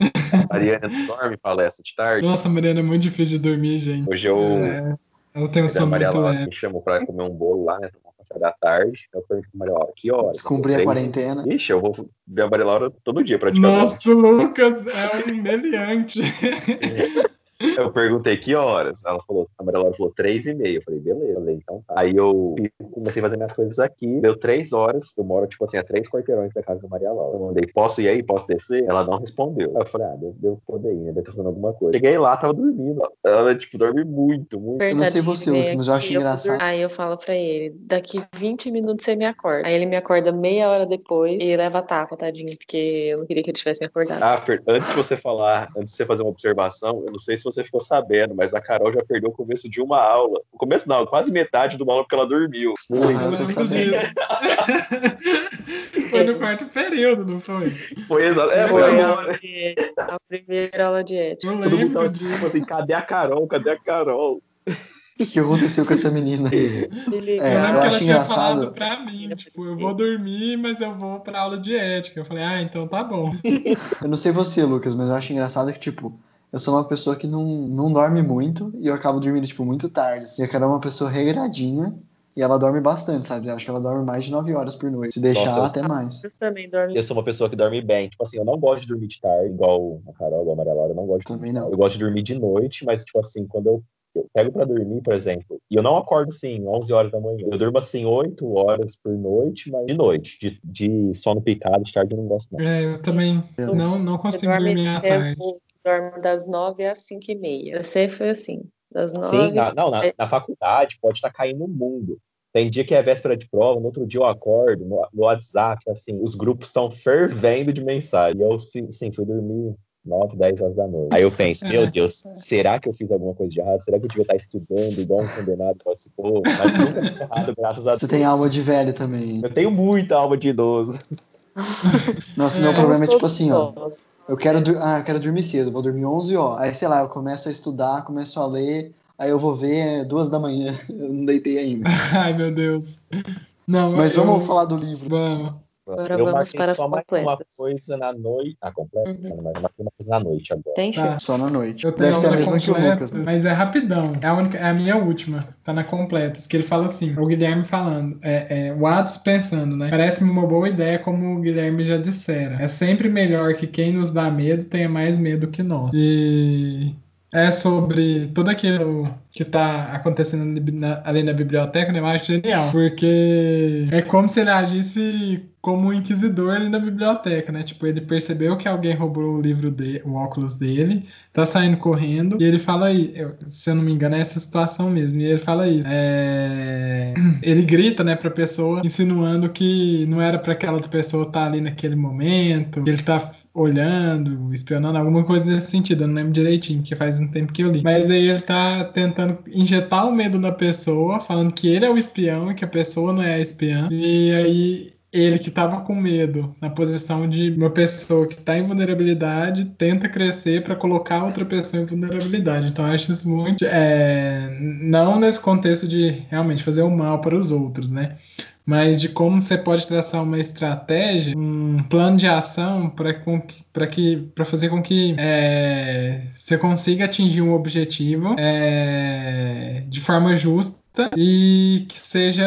A Mariana dorme palestra de tarde. Nossa, a Mariana é muito difícil de dormir, gente. Hoje eu. É, ela tem um a sono Maria muito Laura leve. me chamou pra comer um bolo lá, né? Tomar café da tarde. Eu perguntei pra Maria Laura, que horas? Descumprir a quarentena. Ixi, eu vou ver a Maria Laura todo dia praticamente. Nossa, o Lucas é um meliante. Eu perguntei que horas. Ela falou, a Maria Laura falou três e meia. Eu falei, beleza, eu falei, então tá. Aí eu comecei a fazer minhas coisas aqui. Deu três horas. Eu moro, tipo assim, a três quarteirões da casa da Maria Laura. Eu mandei, posso ir aí? Posso descer? Ela não respondeu. Aí eu falei, ah, deve, deve poder ir, né? Deve estar fazendo alguma coisa. Cheguei lá, tava dormindo. Ela, tipo, dorme muito, muito. Eu não sei você, mas eu acho engraçado. Aí eu falo pra ele, daqui 20 minutos você me acorda. Aí ele me acorda meia hora depois e leva a tapa, tadinho, porque eu não queria que ele tivesse me acordado. Ah, Fer, antes de você falar, antes de você fazer uma observação, eu não sei se você ficou sabendo, mas a Carol já perdeu o começo de uma aula. O começo não, quase metade de uma aula porque ela dormiu. Ah. Foi no quarto período, não foi? Foi exato. É, foi Foi a, de- a primeira aula de ética. Eu Todo mundo lembro tava disso. tipo assim, cadê a Carol? Cadê a Carol? O que aconteceu com essa menina? De Eu. É, lembro eu que acho ela tinha engraçado. falado pra mim, tipo, eu vou dormir, mas eu vou pra aula de ética. Eu falei, ah, então tá bom. Eu não sei você, Lucas, mas eu acho engraçado que, tipo, eu sou uma pessoa que não, não dorme muito e eu acabo dormindo, tipo, muito tarde. E a Carol é uma pessoa regradinha e ela dorme bastante, sabe? Eu acho que ela dorme mais de 9 horas por noite. Se deixar, Nossa, eu- até mais. Vocês também dormem. Eu sou uma pessoa que dorme bem. Tipo assim, eu não gosto de dormir de tarde, igual a Carol, igual a Maria Laura, eu não gosto de Também dormir de não. Eu gosto de dormir de noite, mas, tipo assim, quando eu, eu pego pra dormir, por exemplo, e eu não acordo assim, 11 horas da manhã. Eu durmo assim, 8 horas por noite, mas de noite. De, de sono picado, de tarde eu não gosto, não. É, eu também Eu- não, não consigo dorme dormir à tarde. Dorme das 9 às 5 e meia. Você foi assim, das 9 Sim, na, não, na, na faculdade pode estar caindo o mundo. Tem dia que é véspera de prova, no outro dia eu acordo no, no WhatsApp, assim, os grupos estão fervendo de mensagem. E eu, sim, fui dormir 9, 10 horas da noite. Aí eu penso, meu Deus, será que eu fiz alguma coisa de errado? Será que eu devia estar estudando igual um condenado participou? Mas nunca fiz errado, graças a Deus. Você tem alma de velho também. Eu tenho muita alma de idoso. Nossa, meu problema é tipo assim, ó. Eu quero, ah, eu quero dormir cedo, vou dormir 11 horas. Aí, sei lá, eu começo a estudar, começo a ler, aí eu vou ver duas da manhã. Eu não deitei ainda. Ai, meu Deus. Não, Mas eu... vamos falar do livro. Vamos. Agora eu vamos para as só uma completas. coisa na noite. Ah, completa? Uhum. Mas uma coisa na noite agora. Tem, Tá. Só na noite. Eu tenho Deve ser a mesma que o completa, Lucas, né? mas é rapidão. É a, única, é a minha última. Tá na completas. Que ele fala assim: o Guilherme falando, é, é, o Atos pensando, né? Parece-me uma boa ideia, como o Guilherme já dissera. É sempre melhor que quem nos dá medo tenha mais medo que nós. E é sobre tudo aquilo que tá acontecendo ali na biblioteca, né? Eu acho genial. Porque é como se ele agisse como um inquisidor ali na biblioteca, né? Tipo, ele percebeu que alguém roubou o livro dele, o óculos dele, tá saindo correndo, e ele fala aí, eu- se eu não me engano, é essa situação mesmo. E ele fala isso. É, Ele grita, né, pra pessoa, insinuando que não era pra aquela outra pessoa estar ali naquele momento, ele tá olhando, espionando, alguma coisa nesse sentido, eu não lembro direitinho, porque faz um tempo que eu li. Mas aí ele tá tentando injetar o medo na pessoa, falando que ele é o espião e que a pessoa não é a espiã. E aí ele que estava com medo, na posição de uma pessoa que está em vulnerabilidade, tenta crescer para colocar outra pessoa em vulnerabilidade. Então eu acho isso muito. é, não nesse contexto de realmente fazer o mal para os outros, né? Mas de como você pode traçar uma estratégia, um plano de ação para que fazer com que é, você consiga atingir um objetivo é, de forma justa e que seja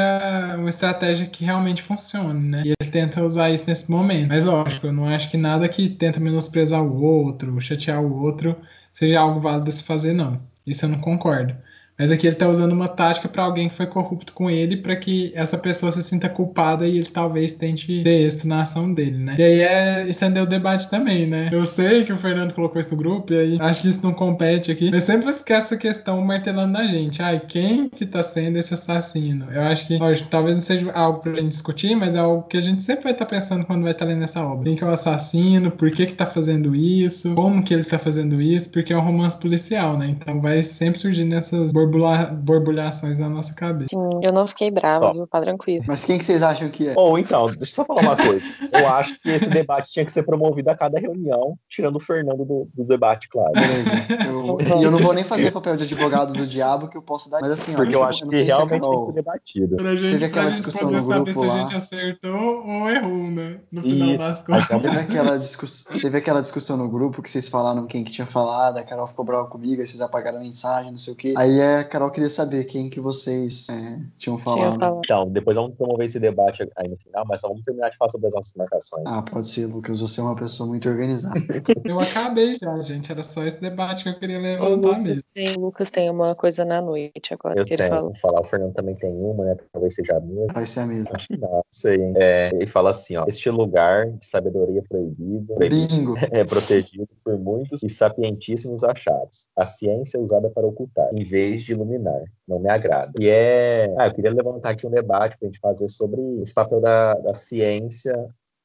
uma estratégia que realmente funcione, né? E ele tenta usar isso nesse momento. Mas lógico, eu não acho que nada que tenta menosprezar o outro, chatear o outro, seja algo válido a se fazer, não. Isso eu não concordo. Mas aqui ele está usando uma tática para alguém que foi corrupto com ele, para que essa pessoa se sinta culpada e ele talvez tente ter êxito na ação dele, né? E aí é estender o debate também, né? Eu sei que o Fernando colocou isso no grupo, e aí acho que isso não compete aqui, mas sempre vai ficar essa questão martelando na gente. Ai, quem que tá sendo esse assassino? Eu acho que, lógico, talvez não seja algo pra gente discutir, mas é algo que a gente sempre vai estar pensando quando vai estar lendo essa obra. Quem que é o assassino? Por que que tá fazendo isso? Como que ele tá fazendo isso? Porque é um romance policial, né? Então vai sempre surgindo essas borbulha- borbulhações na nossa cabeça. Sim, eu não fiquei brava, Ó. viu? Tá tranquilo. Mas quem que vocês acham que é? Ou então, deixa eu só falar uma coisa. Eu acho que esse debate tinha que ser promovido a cada reunião, tirando o Fernando do, do debate, claro. Beleza. Eu, e eu não vou nem fazer papel de advogado do diabo que eu posso dar. Mas assim, ó, Porque eu acho que realmente tem que ser debatido. Pra gente, Teve aquela discussão no saber grupo se a lá. gente acertou ou errou, né? No final Isso. das contas. Teve aquela, discuss... Teve aquela discussão no grupo que vocês falaram quem que tinha falado, a Carol ficou brava comigo, aí vocês apagaram a mensagem, não sei o quê. Aí a Carol queria saber quem que vocês é, tinham Tinha falado. falado. Então, depois vamos promover esse debate aí no final, mas só vamos terminar de falar sobre as nossas marcações. Ah, pode ser, Lucas, você é uma pessoa muito organizada. Eu acabei já, gente. Era só esse debate que eu queria O levantar Lucas mesmo. tem, o Lucas tem uma coisa na noite agora Eu que ele tenho, falou. vou falar, o Fernando também tem uma, né? Talvez seja a minha. Vai ser a mesma. Acho que não, sei, hein? É, ele fala assim, ó. Este lugar de sabedoria proibido Bingo! é protegido por muitos e sapientíssimos achados. A ciência é usada para ocultar, em vez de iluminar. Não me agrada. E é. Ah, eu queria levantar aqui um debate para a gente fazer sobre esse papel da, da ciência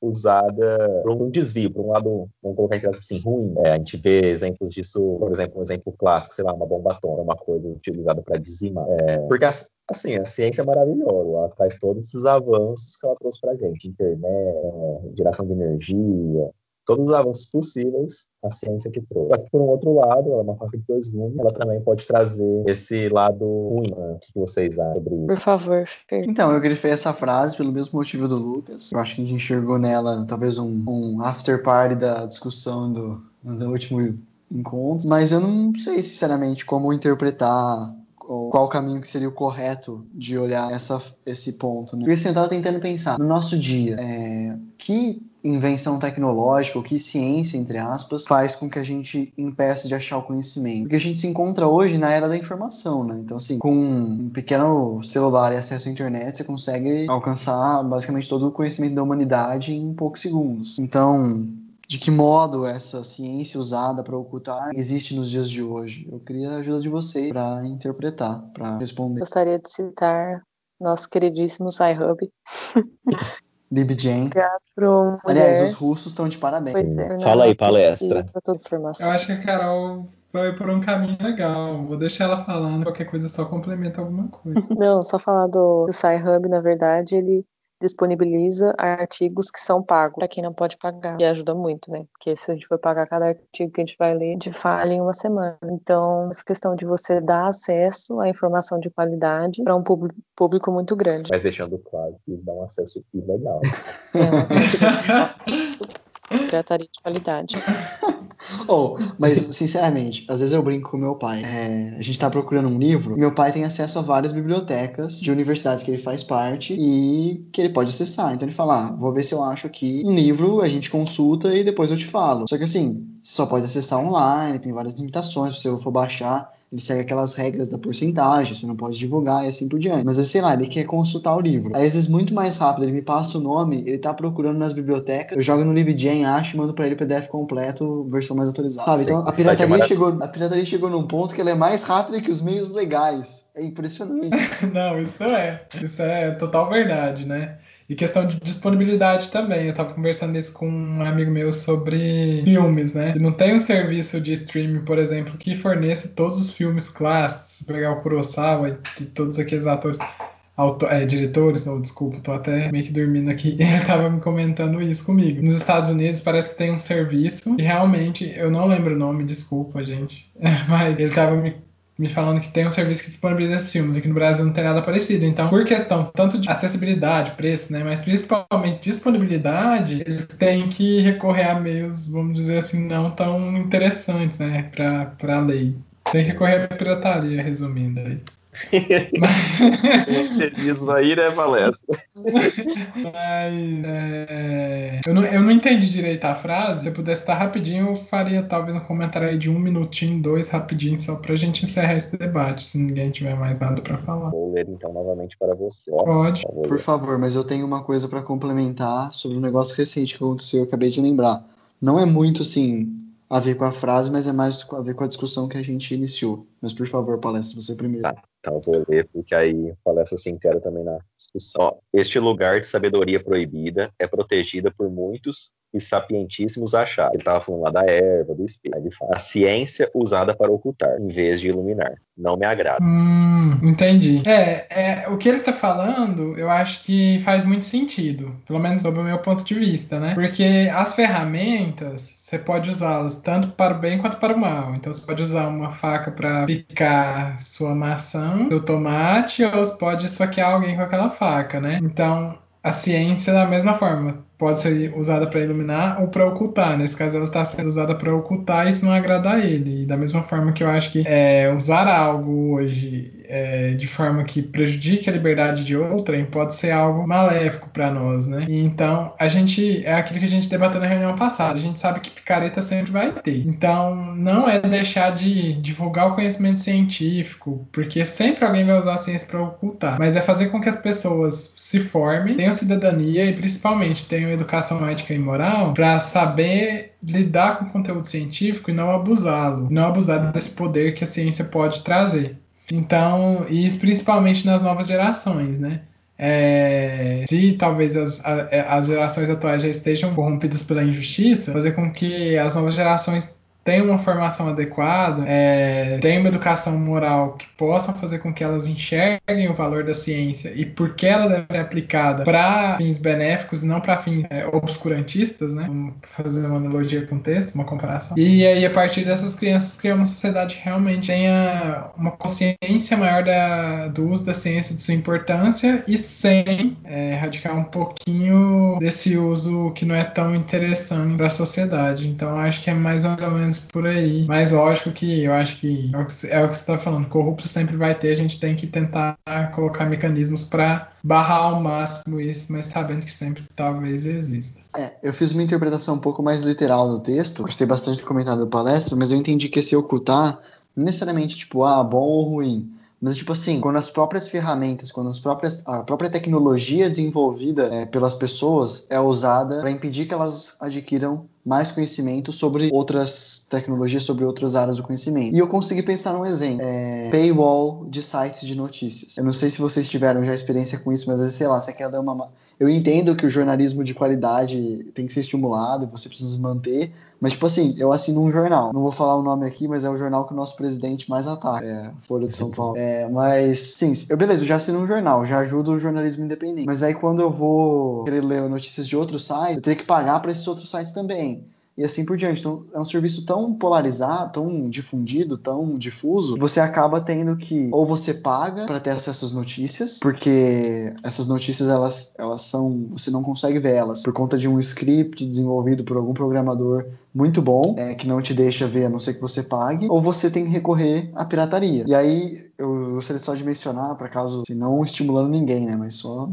usada por um desvio, por um lado, vamos colocar entre assim, ruim. É, a gente vê exemplos disso, por exemplo, um exemplo clássico, sei lá, uma bomba atômica, uma coisa utilizada para dizimar. É, porque as- assim, a ciência é maravilhosa, ela traz todos esses avanços que ela trouxe pra gente, internet, geração de energia, todos os avanços possíveis, a ciência que trouxe. Só que, por um outro lado, ela é uma faca de dois gumes, ela também pode trazer esse lado ruim. né? O que vocês acham sobre isso? Por favor. Então, eu grifei essa frase pelo mesmo motivo do Lucas. Eu acho que a gente enxergou nela talvez um, um after party da discussão do, do último encontro. Mas eu não sei, sinceramente, como interpretar ou qual o caminho que seria o correto de olhar essa, esse ponto. Né? Porque assim, eu tava tentando pensar, no nosso dia, é, que invenção tecnológica, ou que ciência, entre aspas, faz com que a gente impeça de achar o conhecimento. Porque a gente se encontra hoje na era da informação, né? Então, assim, com um pequeno celular e acesso à internet, você consegue alcançar basicamente todo o conhecimento da humanidade em poucos segundos. Então, de que modo essa ciência usada para ocultar existe nos dias de hoje? Eu queria a ajuda de vocês para interpretar, para responder. Gostaria de citar nosso queridíssimo Sci-Hub. LibGen. Teatro Aliás, os russos estão de parabéns. Pois é, Fala aí, palestra. Eu acho que a Carol vai por um caminho legal. Vou deixar ela falando, qualquer coisa só complementa alguma coisa. Não, só falar do, do Sci-Hub, na verdade, ele disponibiliza artigos que são pagos para quem não pode pagar. E ajuda muito, né? Porque se a gente for pagar cada artigo que a gente vai ler, a gente falha em uma semana. Então, essa questão de você dar acesso à informação de qualidade para um público, muito grande. Mas deixando claro que dá um acesso ilegal. É uma pirataria de qualidade. Oh, mas, sinceramente, às vezes eu brinco com meu pai. É, a gente tá procurando um livro, meu pai tem acesso a várias bibliotecas de universidades que ele faz parte e que ele pode acessar. Então ele fala: ah, vou ver se eu acho aqui um livro, a gente consulta e depois eu te falo. Só que assim, você só pode acessar online, tem várias limitações, se você for baixar. Ele segue aquelas regras da porcentagem, você não pode divulgar e assim por diante. Mas, sei lá, ele quer consultar o livro. Aí, às vezes, muito mais rápido, ele me passa o nome, ele tá procurando nas bibliotecas, eu jogo no LibGen, acho e mando pra ele o PDF completo, versão mais atualizada. Sabe? Então, a é pirataria, chegou, a pirataria chegou num ponto que ela é mais rápida que os meios legais. É impressionante. Não, isso é. Isso é total verdade, né? E questão de disponibilidade também. Eu tava conversando isso com um amigo meu sobre filmes, né? Não tem um serviço de streaming, por exemplo, que forneça todos os filmes clássicos. Pegar o Kurosawa e todos aqueles atores. auto- é, diretores, não, desculpa, tô até meio que dormindo aqui. Ele tava me comentando isso comigo. Nos Estados Unidos parece que tem um serviço e realmente, eu não lembro o nome, desculpa, gente. Mas ele tava me me falando que tem um serviço que disponibiliza esses filmes, aqui no Brasil não tem nada parecido. Então, por questão tanto de acessibilidade, preço, né, mas principalmente disponibilidade, ele tem que recorrer a meios, vamos dizer assim, não tão interessantes, né, para a lei. Tem que recorrer à pirataria, resumindo aí. Isso aí, né, palestra? Mas é, eu, não, eu não entendi direito a frase. Se eu pudesse estar rapidinho, eu faria talvez um comentário aí de um minutinho, dois rapidinho, só pra gente encerrar esse debate, se ninguém tiver mais nada pra falar. Vou ler então novamente para você. Ó, Pode. Por favor. Por favor, mas eu tenho uma coisa pra complementar sobre um negócio recente que aconteceu, eu acabei de lembrar. Não é muito assim a ver com a frase, mas é mais a ver com a discussão que a gente iniciou. Mas por favor, palestra, você primeiro. Tá. Vou ler, porque aí palestra se inteira também na discussão. Este lugar de sabedoria proibida é protegida por muitos e sapientíssimos achados. Ele estava falando lá da erva, do. Aí Ele fala, a ciência usada para ocultar, em vez de iluminar. Não me agrada. Hum, entendi. É, é, o que ele tá falando, eu acho que faz muito sentido, pelo menos sob o meu ponto de vista, né? Porque as ferramentas, você pode usá-las tanto para o bem quanto para o mal. Então você pode usar uma faca para picar sua maçã, seu tomate, ou pode esfaquear alguém com aquela faca, né? Então a ciência da mesma forma pode ser usada para iluminar ou para ocultar. Nesse caso, ela está sendo usada para ocultar e isso não agrada a ele. E da mesma forma que eu acho que é, usar algo hoje é, de forma que prejudique a liberdade de outrem pode ser algo maléfico para nós, né? E então a gente é aquilo que a gente debateu na reunião passada. A gente sabe que picareta sempre vai ter. Então não é deixar de divulgar o conhecimento científico, porque sempre alguém vai usar a ciência para ocultar, mas é fazer com que as pessoas se formem, tenham cidadania e principalmente tenham educação ética e moral para saber lidar com o conteúdo científico e não abusá-lo, não abusar desse poder que a ciência pode trazer. Então, isso principalmente nas novas gerações, né? É, se talvez as, a- as gerações atuais já estejam corrompidas pela injustiça, fazer com que as novas gerações tenham uma formação adequada, é, tenham uma educação moral que possam fazer com que elas enxerguem o valor da ciência e por que ela deve ser aplicada para fins benéficos e não para fins é, obscurantistas, né? Vamos fazer uma analogia com o texto, uma comparação. E aí, a partir dessas crianças, criar uma sociedade que realmente tenha uma consciência maior da- do uso da ciência, de sua importância e sem é, erradicar um pouquinho desse uso que não é tão interessante para a sociedade. Então, acho que é mais ou menos por aí. Mas lógico que eu acho que é o que, é o que você está falando, corrupto sempre vai ter, a gente tem que tentar colocar mecanismos para barrar ao máximo isso, mas sabendo que sempre talvez exista. É, eu fiz uma interpretação um pouco mais literal do texto, gostei bastante do comentário da palestra, mas eu entendi que esse ocultar não necessariamente tipo, ah, bom ou ruim. Mas, tipo assim, quando as próprias ferramentas, quando as próprias, a própria tecnologia desenvolvida é, pelas pessoas é usada para impedir que elas adquiram mais conhecimento sobre outras tecnologias, sobre outras áreas do conhecimento. E eu consegui pensar num exemplo: é, paywall de sites de notícias. Eu não sei se vocês tiveram já experiência com isso, mas sei lá, você quer dar uma. Eu entendo que o jornalismo de qualidade tem que ser estimulado, você precisa manter, mas, tipo assim, eu assino um jornal. Não vou falar o nome aqui, mas é o jornal que o nosso presidente mais ataca. É, Folha de São Paulo. É, mas, sim, eu, beleza, eu já assino um jornal, já ajudo o jornalismo independente. Mas aí, quando eu vou querer ler notícias de outro site, eu tenho que pagar para esses outros sites também e assim por diante. Então, é um serviço tão polarizado, tão difundido, tão difuso, você acaba tendo que ou você paga para ter acesso às notícias, porque essas notícias elas, elas são, você não consegue ver elas por conta de um script desenvolvido por algum programador muito bom, é, que não te deixa ver a não ser que você pague, ou você tem que recorrer à pirataria. E aí eu gostaria só de mencionar, para caso, assim, não estimulando ninguém, né, mas só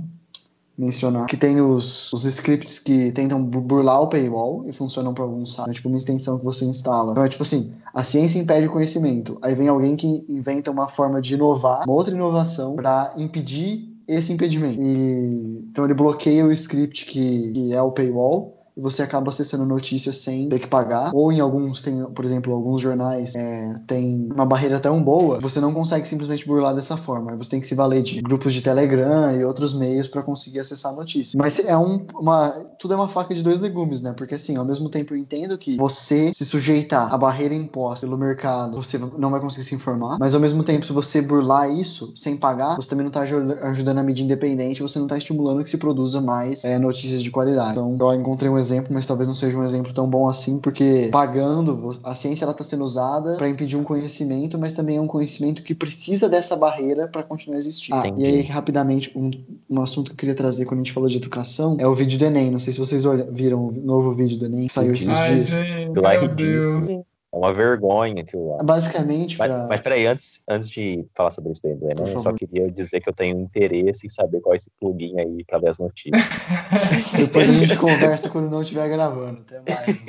mencionar que tem os, os scripts que tentam burlar o paywall e funcionam para alguns sites, tipo uma extensão que você instala. Então é tipo assim, a ciência impede o conhecimento. Aí vem alguém que inventa uma forma de inovar, uma outra inovação para impedir esse impedimento. E, então ele bloqueia o script que, que é o paywall e você acaba acessando notícias sem ter que pagar. Ou em alguns, tem, por exemplo, alguns jornais é, tem uma barreira tão boa, você não consegue simplesmente burlar dessa forma. Você tem que se valer de grupos de Telegram e outros meios para conseguir acessar a notícia. Mas é um, uma, tudo é uma faca de dois legumes, né? Porque assim, ao mesmo tempo eu entendo que você se sujeitar à barreira imposta pelo mercado, você não vai conseguir se informar, mas ao mesmo tempo, se você burlar isso sem pagar, você também não está ajudando a mídia independente, você não está estimulando que se produza mais é, notícias de qualidade. Então, eu encontrei um exemplo, mas talvez não seja um exemplo tão bom assim, porque pagando, a ciência está sendo usada para impedir um conhecimento, mas também é um conhecimento que precisa dessa barreira para continuar existindo. Ah, e aí, rapidamente, um, um assunto que eu queria trazer quando a gente falou de educação é o vídeo do Enem. Não sei se vocês viram o novo vídeo do Enem que saiu esses Ai, dias. Gente, meu Deus. É uma vergonha que eu Basicamente, mas, pra... mas peraí, antes, antes de falar sobre isso daí, né, eu só queria dizer que eu tenho interesse em saber qual é esse plugin aí pra ver as notícias. Depois a gente conversa quando não estiver gravando. Até mais.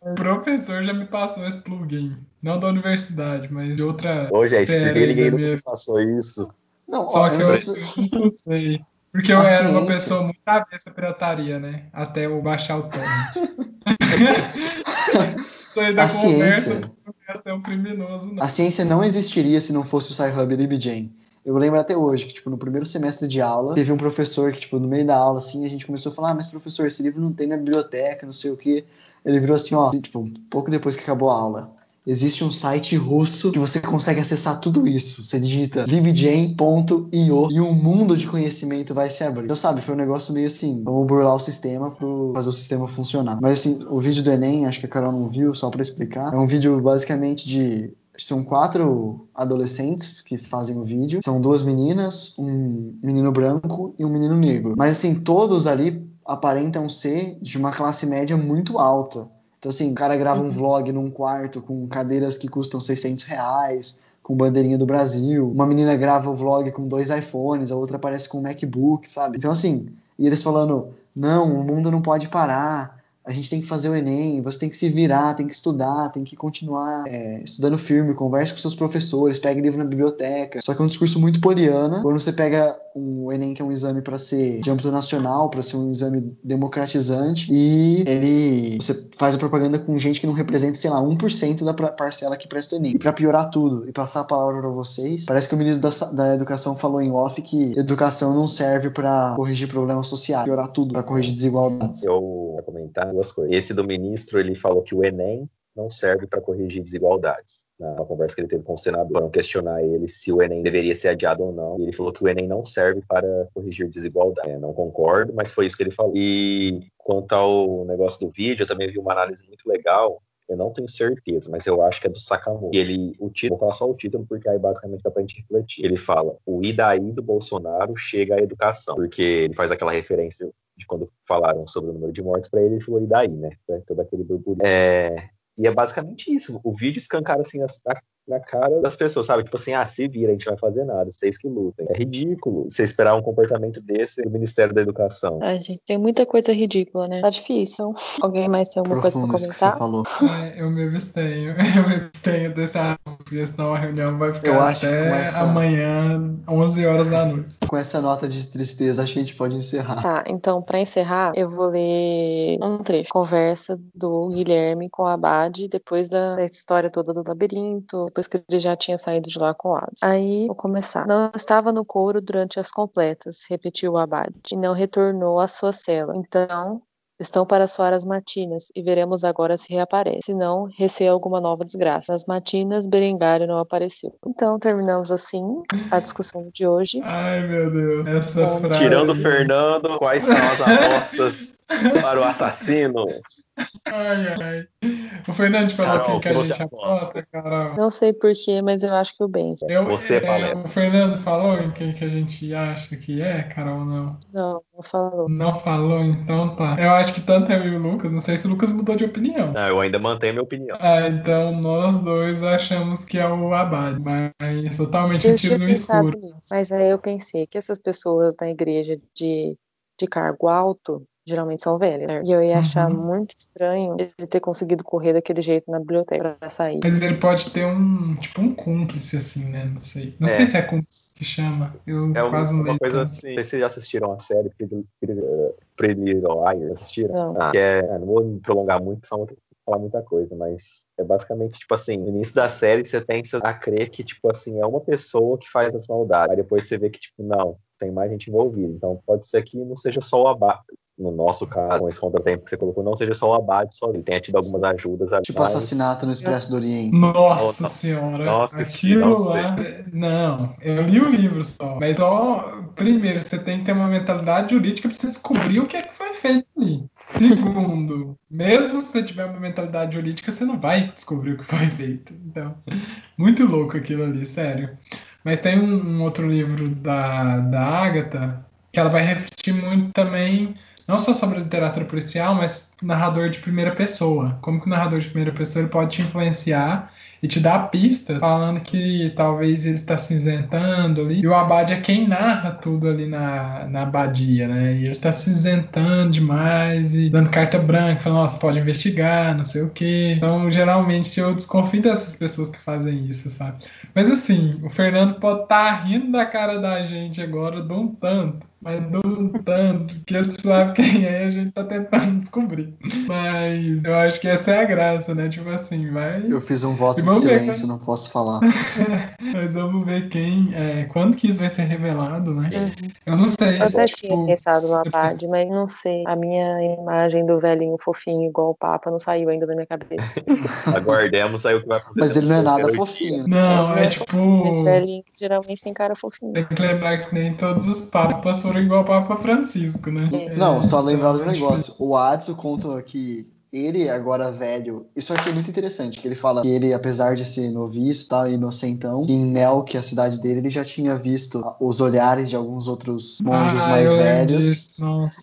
o professor já me passou esse plugin. Não da universidade, mas de outra. Ô, gente, ninguém me passou isso. Não, Só ó, que eu eu, não sei Porque eu era uma pessoa muito avessa à pirataria, né? Até eu baixar o torrent. Da A conversa ciência- não ia ser um criminoso, não. A ciência não existiria se não fosse o Sci-Hub e LibGen. Eu lembro até hoje que, tipo, no primeiro semestre de aula, teve um professor que, tipo, no meio da aula, assim, a gente começou a falar, ah, mas professor, esse livro não tem na biblioteca, não sei o quê. Ele virou assim, ó, tipo, um pouco depois que acabou a aula. Existe um site russo que você consegue acessar tudo isso. Você digita libgen.io e um mundo de conhecimento vai se abrir. Então, sabe, foi um negócio meio assim, vamos burlar o sistema para fazer o sistema funcionar. Mas, assim, o vídeo do Enem, acho que a Carol não viu, só para explicar, é um vídeo basicamente de são quatro adolescentes que fazem o vídeo. São duas meninas, um menino branco e um menino negro. Mas assim, todos ali aparentam ser de uma classe média muito alta. Então assim, o cara grava um vlog num quarto com cadeiras que custam 600 reais, com bandeirinha do Brasil. Uma menina grava o vlog com dois iPhones, a outra aparece com um MacBook, sabe? Então assim, e eles falando, não, o mundo não pode parar a gente tem que fazer o Enem, você tem que se virar, tem que estudar, tem que continuar é, estudando firme, converse com seus professores, pegue livro na biblioteca. Só que é um discurso muito poliana. Quando você pega o Enem, que é um exame para ser de âmbito nacional, para ser um exame democratizante, e ele você faz a propaganda com gente que não representa, sei lá, 1% da parcela que presta o Enem. E piorar tudo e passar a palavra para vocês, parece que o ministro da, da Educação falou em off que educação não serve para corrigir problemas sociais, piorar tudo, para corrigir desigualdades. Eu vou comentar duas coisas. Esse do ministro, ele falou que o Enem não serve para corrigir desigualdades. Na conversa que ele teve com o senador, foram questionar ele se o Enem deveria ser adiado ou não. E ele falou que o Enem não serve para corrigir desigualdades. É, não concordo, mas foi isso que ele falou. E quanto ao negócio do vídeo, eu também vi uma análise muito legal. Eu não tenho certeza, mas eu acho que é do Sakamoto. Ele, o título, vou falar só o título, porque aí basicamente dá pra gente refletir. Ele fala: o e daí do Bolsonaro chega à educação. Porque ele faz aquela referência de quando falaram sobre o número de mortes para ele, ele falou e daí, né? Todo aquele burburinho. É, e é basicamente isso. O vídeo escancara assim as- na, cara das pessoas, sabe? Tipo assim, ah, se vira, a gente vai fazer nada, vocês que lutem. É ridículo você esperar um comportamento desse do Ministério da Educação. Ai, gente, tem muita coisa ridícula, né? Tá difícil. Alguém mais tem alguma coisa pra Profundo isso que você comentar? falou. É, eu me abstenho. Eu me abstenho assunto, porque senão a reunião vai ficar Eu acho até essa- amanhã, 11 horas da noite. Com essa nota de tristeza, acho que a gente pode encerrar. Tá, então, pra encerrar, eu vou ler um trecho. Conversa do Guilherme com o Abade, depois da, da história toda do labirinto, depois que ele já tinha saído de lá com o Hades. Aí, vou começar. Não estava no couro durante as completas, repetiu o Abade, e não retornou à sua cela. Então, Estão para soar as matinas, e veremos agora se reaparece. Se não, receia alguma nova desgraça. Nas matinas, Berengário não apareceu. Então, terminamos assim a discussão de hoje. Ai, meu Deus. Essa Bom, frase. Tirando o Fernando, quais são as apostas para o assassino? Ai, ai. O Fernando falou Carol, quem que a gente aposta? aposta, Carol. Não sei porquê, mas eu acho que o Ben. Eu, Você, é, o Fernando falou em quem que a gente acha que é, Carol, não. Não, não falou. Não falou, então tá. Eu acho que tanto eu e o Lucas, não sei se o Lucas mudou de opinião. Não, eu ainda mantenho minha opinião. Ah, então nós dois achamos que é o Abad, mas totalmente um Eu tiro no escuro. nisso, mas aí eu pensei que essas pessoas da igreja de, de cargo alto geralmente são velhas. né? E eu ia achar Uhum. muito estranho ele ter conseguido correr daquele jeito na biblioteca pra sair. Mas ele pode ter um, tipo, um cúmplice, assim, né? Não sei. Não É. sei se é cúmplice que chama. Eu É quase não uma coisa tanto. assim. Não sei se vocês já assistiram a série Pretty Pretty Little Liars. Assistiram? Não. Ah, que é, não vou me prolongar muito, senão vou falar muita coisa, mas é basicamente, tipo assim, no início da série você tem a crer que, tipo assim, é uma pessoa que faz as maldades. Aí depois você vê que, tipo, não, tem mais gente envolvida. Então pode ser que não seja só o abate. No nosso caso, com esse contratempo que você colocou, não seja só o abate só ali. Tenha tido algumas ajudas ali. Tipo mas- assassinato no Expresso do Oriente. Nossa senhora, assisti, aquilo lá. Não, eu li o livro só. Mas só, primeiro, você tem que ter uma mentalidade jurídica pra você descobrir o que é que foi feito ali. Segundo, mesmo se você tiver uma mentalidade jurídica, você não vai descobrir o que foi feito. Então, muito louco aquilo ali, sério. Mas tem um, um outro livro da, da Agatha que ela vai refletir muito também, não só sobre literatura policial, mas narrador de primeira pessoa. Como que o narrador de primeira pessoa ele pode te influenciar e te dar pistas, falando que talvez ele tá cinzentando ali. E o Abade é quem narra tudo ali na, na abadia, né? E ele tá cinzentando demais e dando carta branca, falando, nossa, pode investigar, não sei o quê. Então, geralmente, eu desconfio dessas pessoas que fazem isso, sabe? Mas assim, o Fernando pode estar rindo da cara da gente agora de um tanto, mas um tanto, que ele sabe quem é, a gente tá tentando descobrir. Mas eu acho que essa é a graça, né? Tipo assim, vai. Eu fiz um voto E de silêncio, não posso falar. Mas vamos ver quem. É, quando que isso vai ser revelado, né? Uhum. Eu não sei. Eu até tipo, tinha pensado no depois- Abade, mas não sei. A minha imagem do velhinho fofinho igual o Papa não saiu ainda da minha cabeça. Aguardemos aí o que vai acontecer. Mas ele não é nada fofinho. Não, é Esse tipo. velhinho que geralmente tem cara fofinho. Tem que lembrar que nem todos os papas foram igual ao Papa Francisco, né? É. Não, só então, lembrar do é negócio. O Adson conta que ele, agora velho, isso aqui é muito interessante, que ele fala que ele, apesar de ser noviço tal, inocentão, em Mel, que é a cidade dele, ele já tinha visto os olhares de alguns outros monges Ah, mais velhos.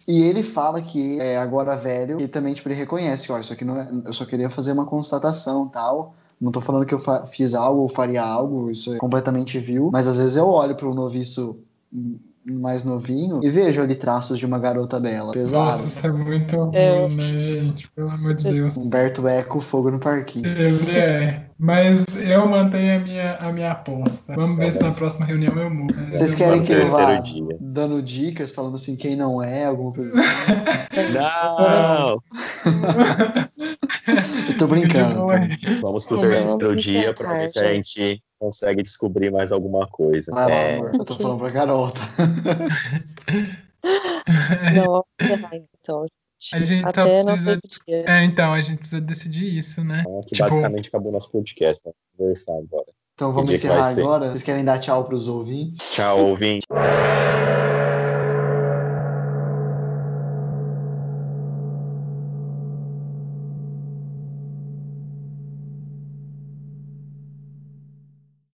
E ele fala que é agora velho, e também tipo, ele reconhece que, ó, isso aqui não é, eu só queria fazer uma constatação tal. Não tô falando que eu fiz algo ou faria algo, isso é completamente vil, mas às vezes eu olho para um noviço mais novinho e vejo ali traços de uma garota bela. Pesado. Nossa, isso é muito ruim, É. né, gente? Pelo amor de Deus. Humberto Eco, fogo no parquinho. Ele é. Mas eu mantenho a minha, a minha aposta. Vamos ver se na próxima reunião eu mudo. Vocês Eu querem que eu vá dia. dando dicas, falando assim quem não é, alguma coisa assim? Não! Tô brincando. É. Vamos pro terceiro dia pra ver se a gente consegue descobrir mais alguma coisa. Lá, É, amor. Eu tô falando pra tá? Não, vamos encerrar, então. A gente só Até não precisa. que. É, então, a gente precisa decidir isso, né? então aqui Tipo- basicamente acabou nosso podcast. Vamos conversar agora. Então vamos Que que encerrar ser? agora. Vocês querem dar tchau pros ouvintes? Tchau, ouvinte.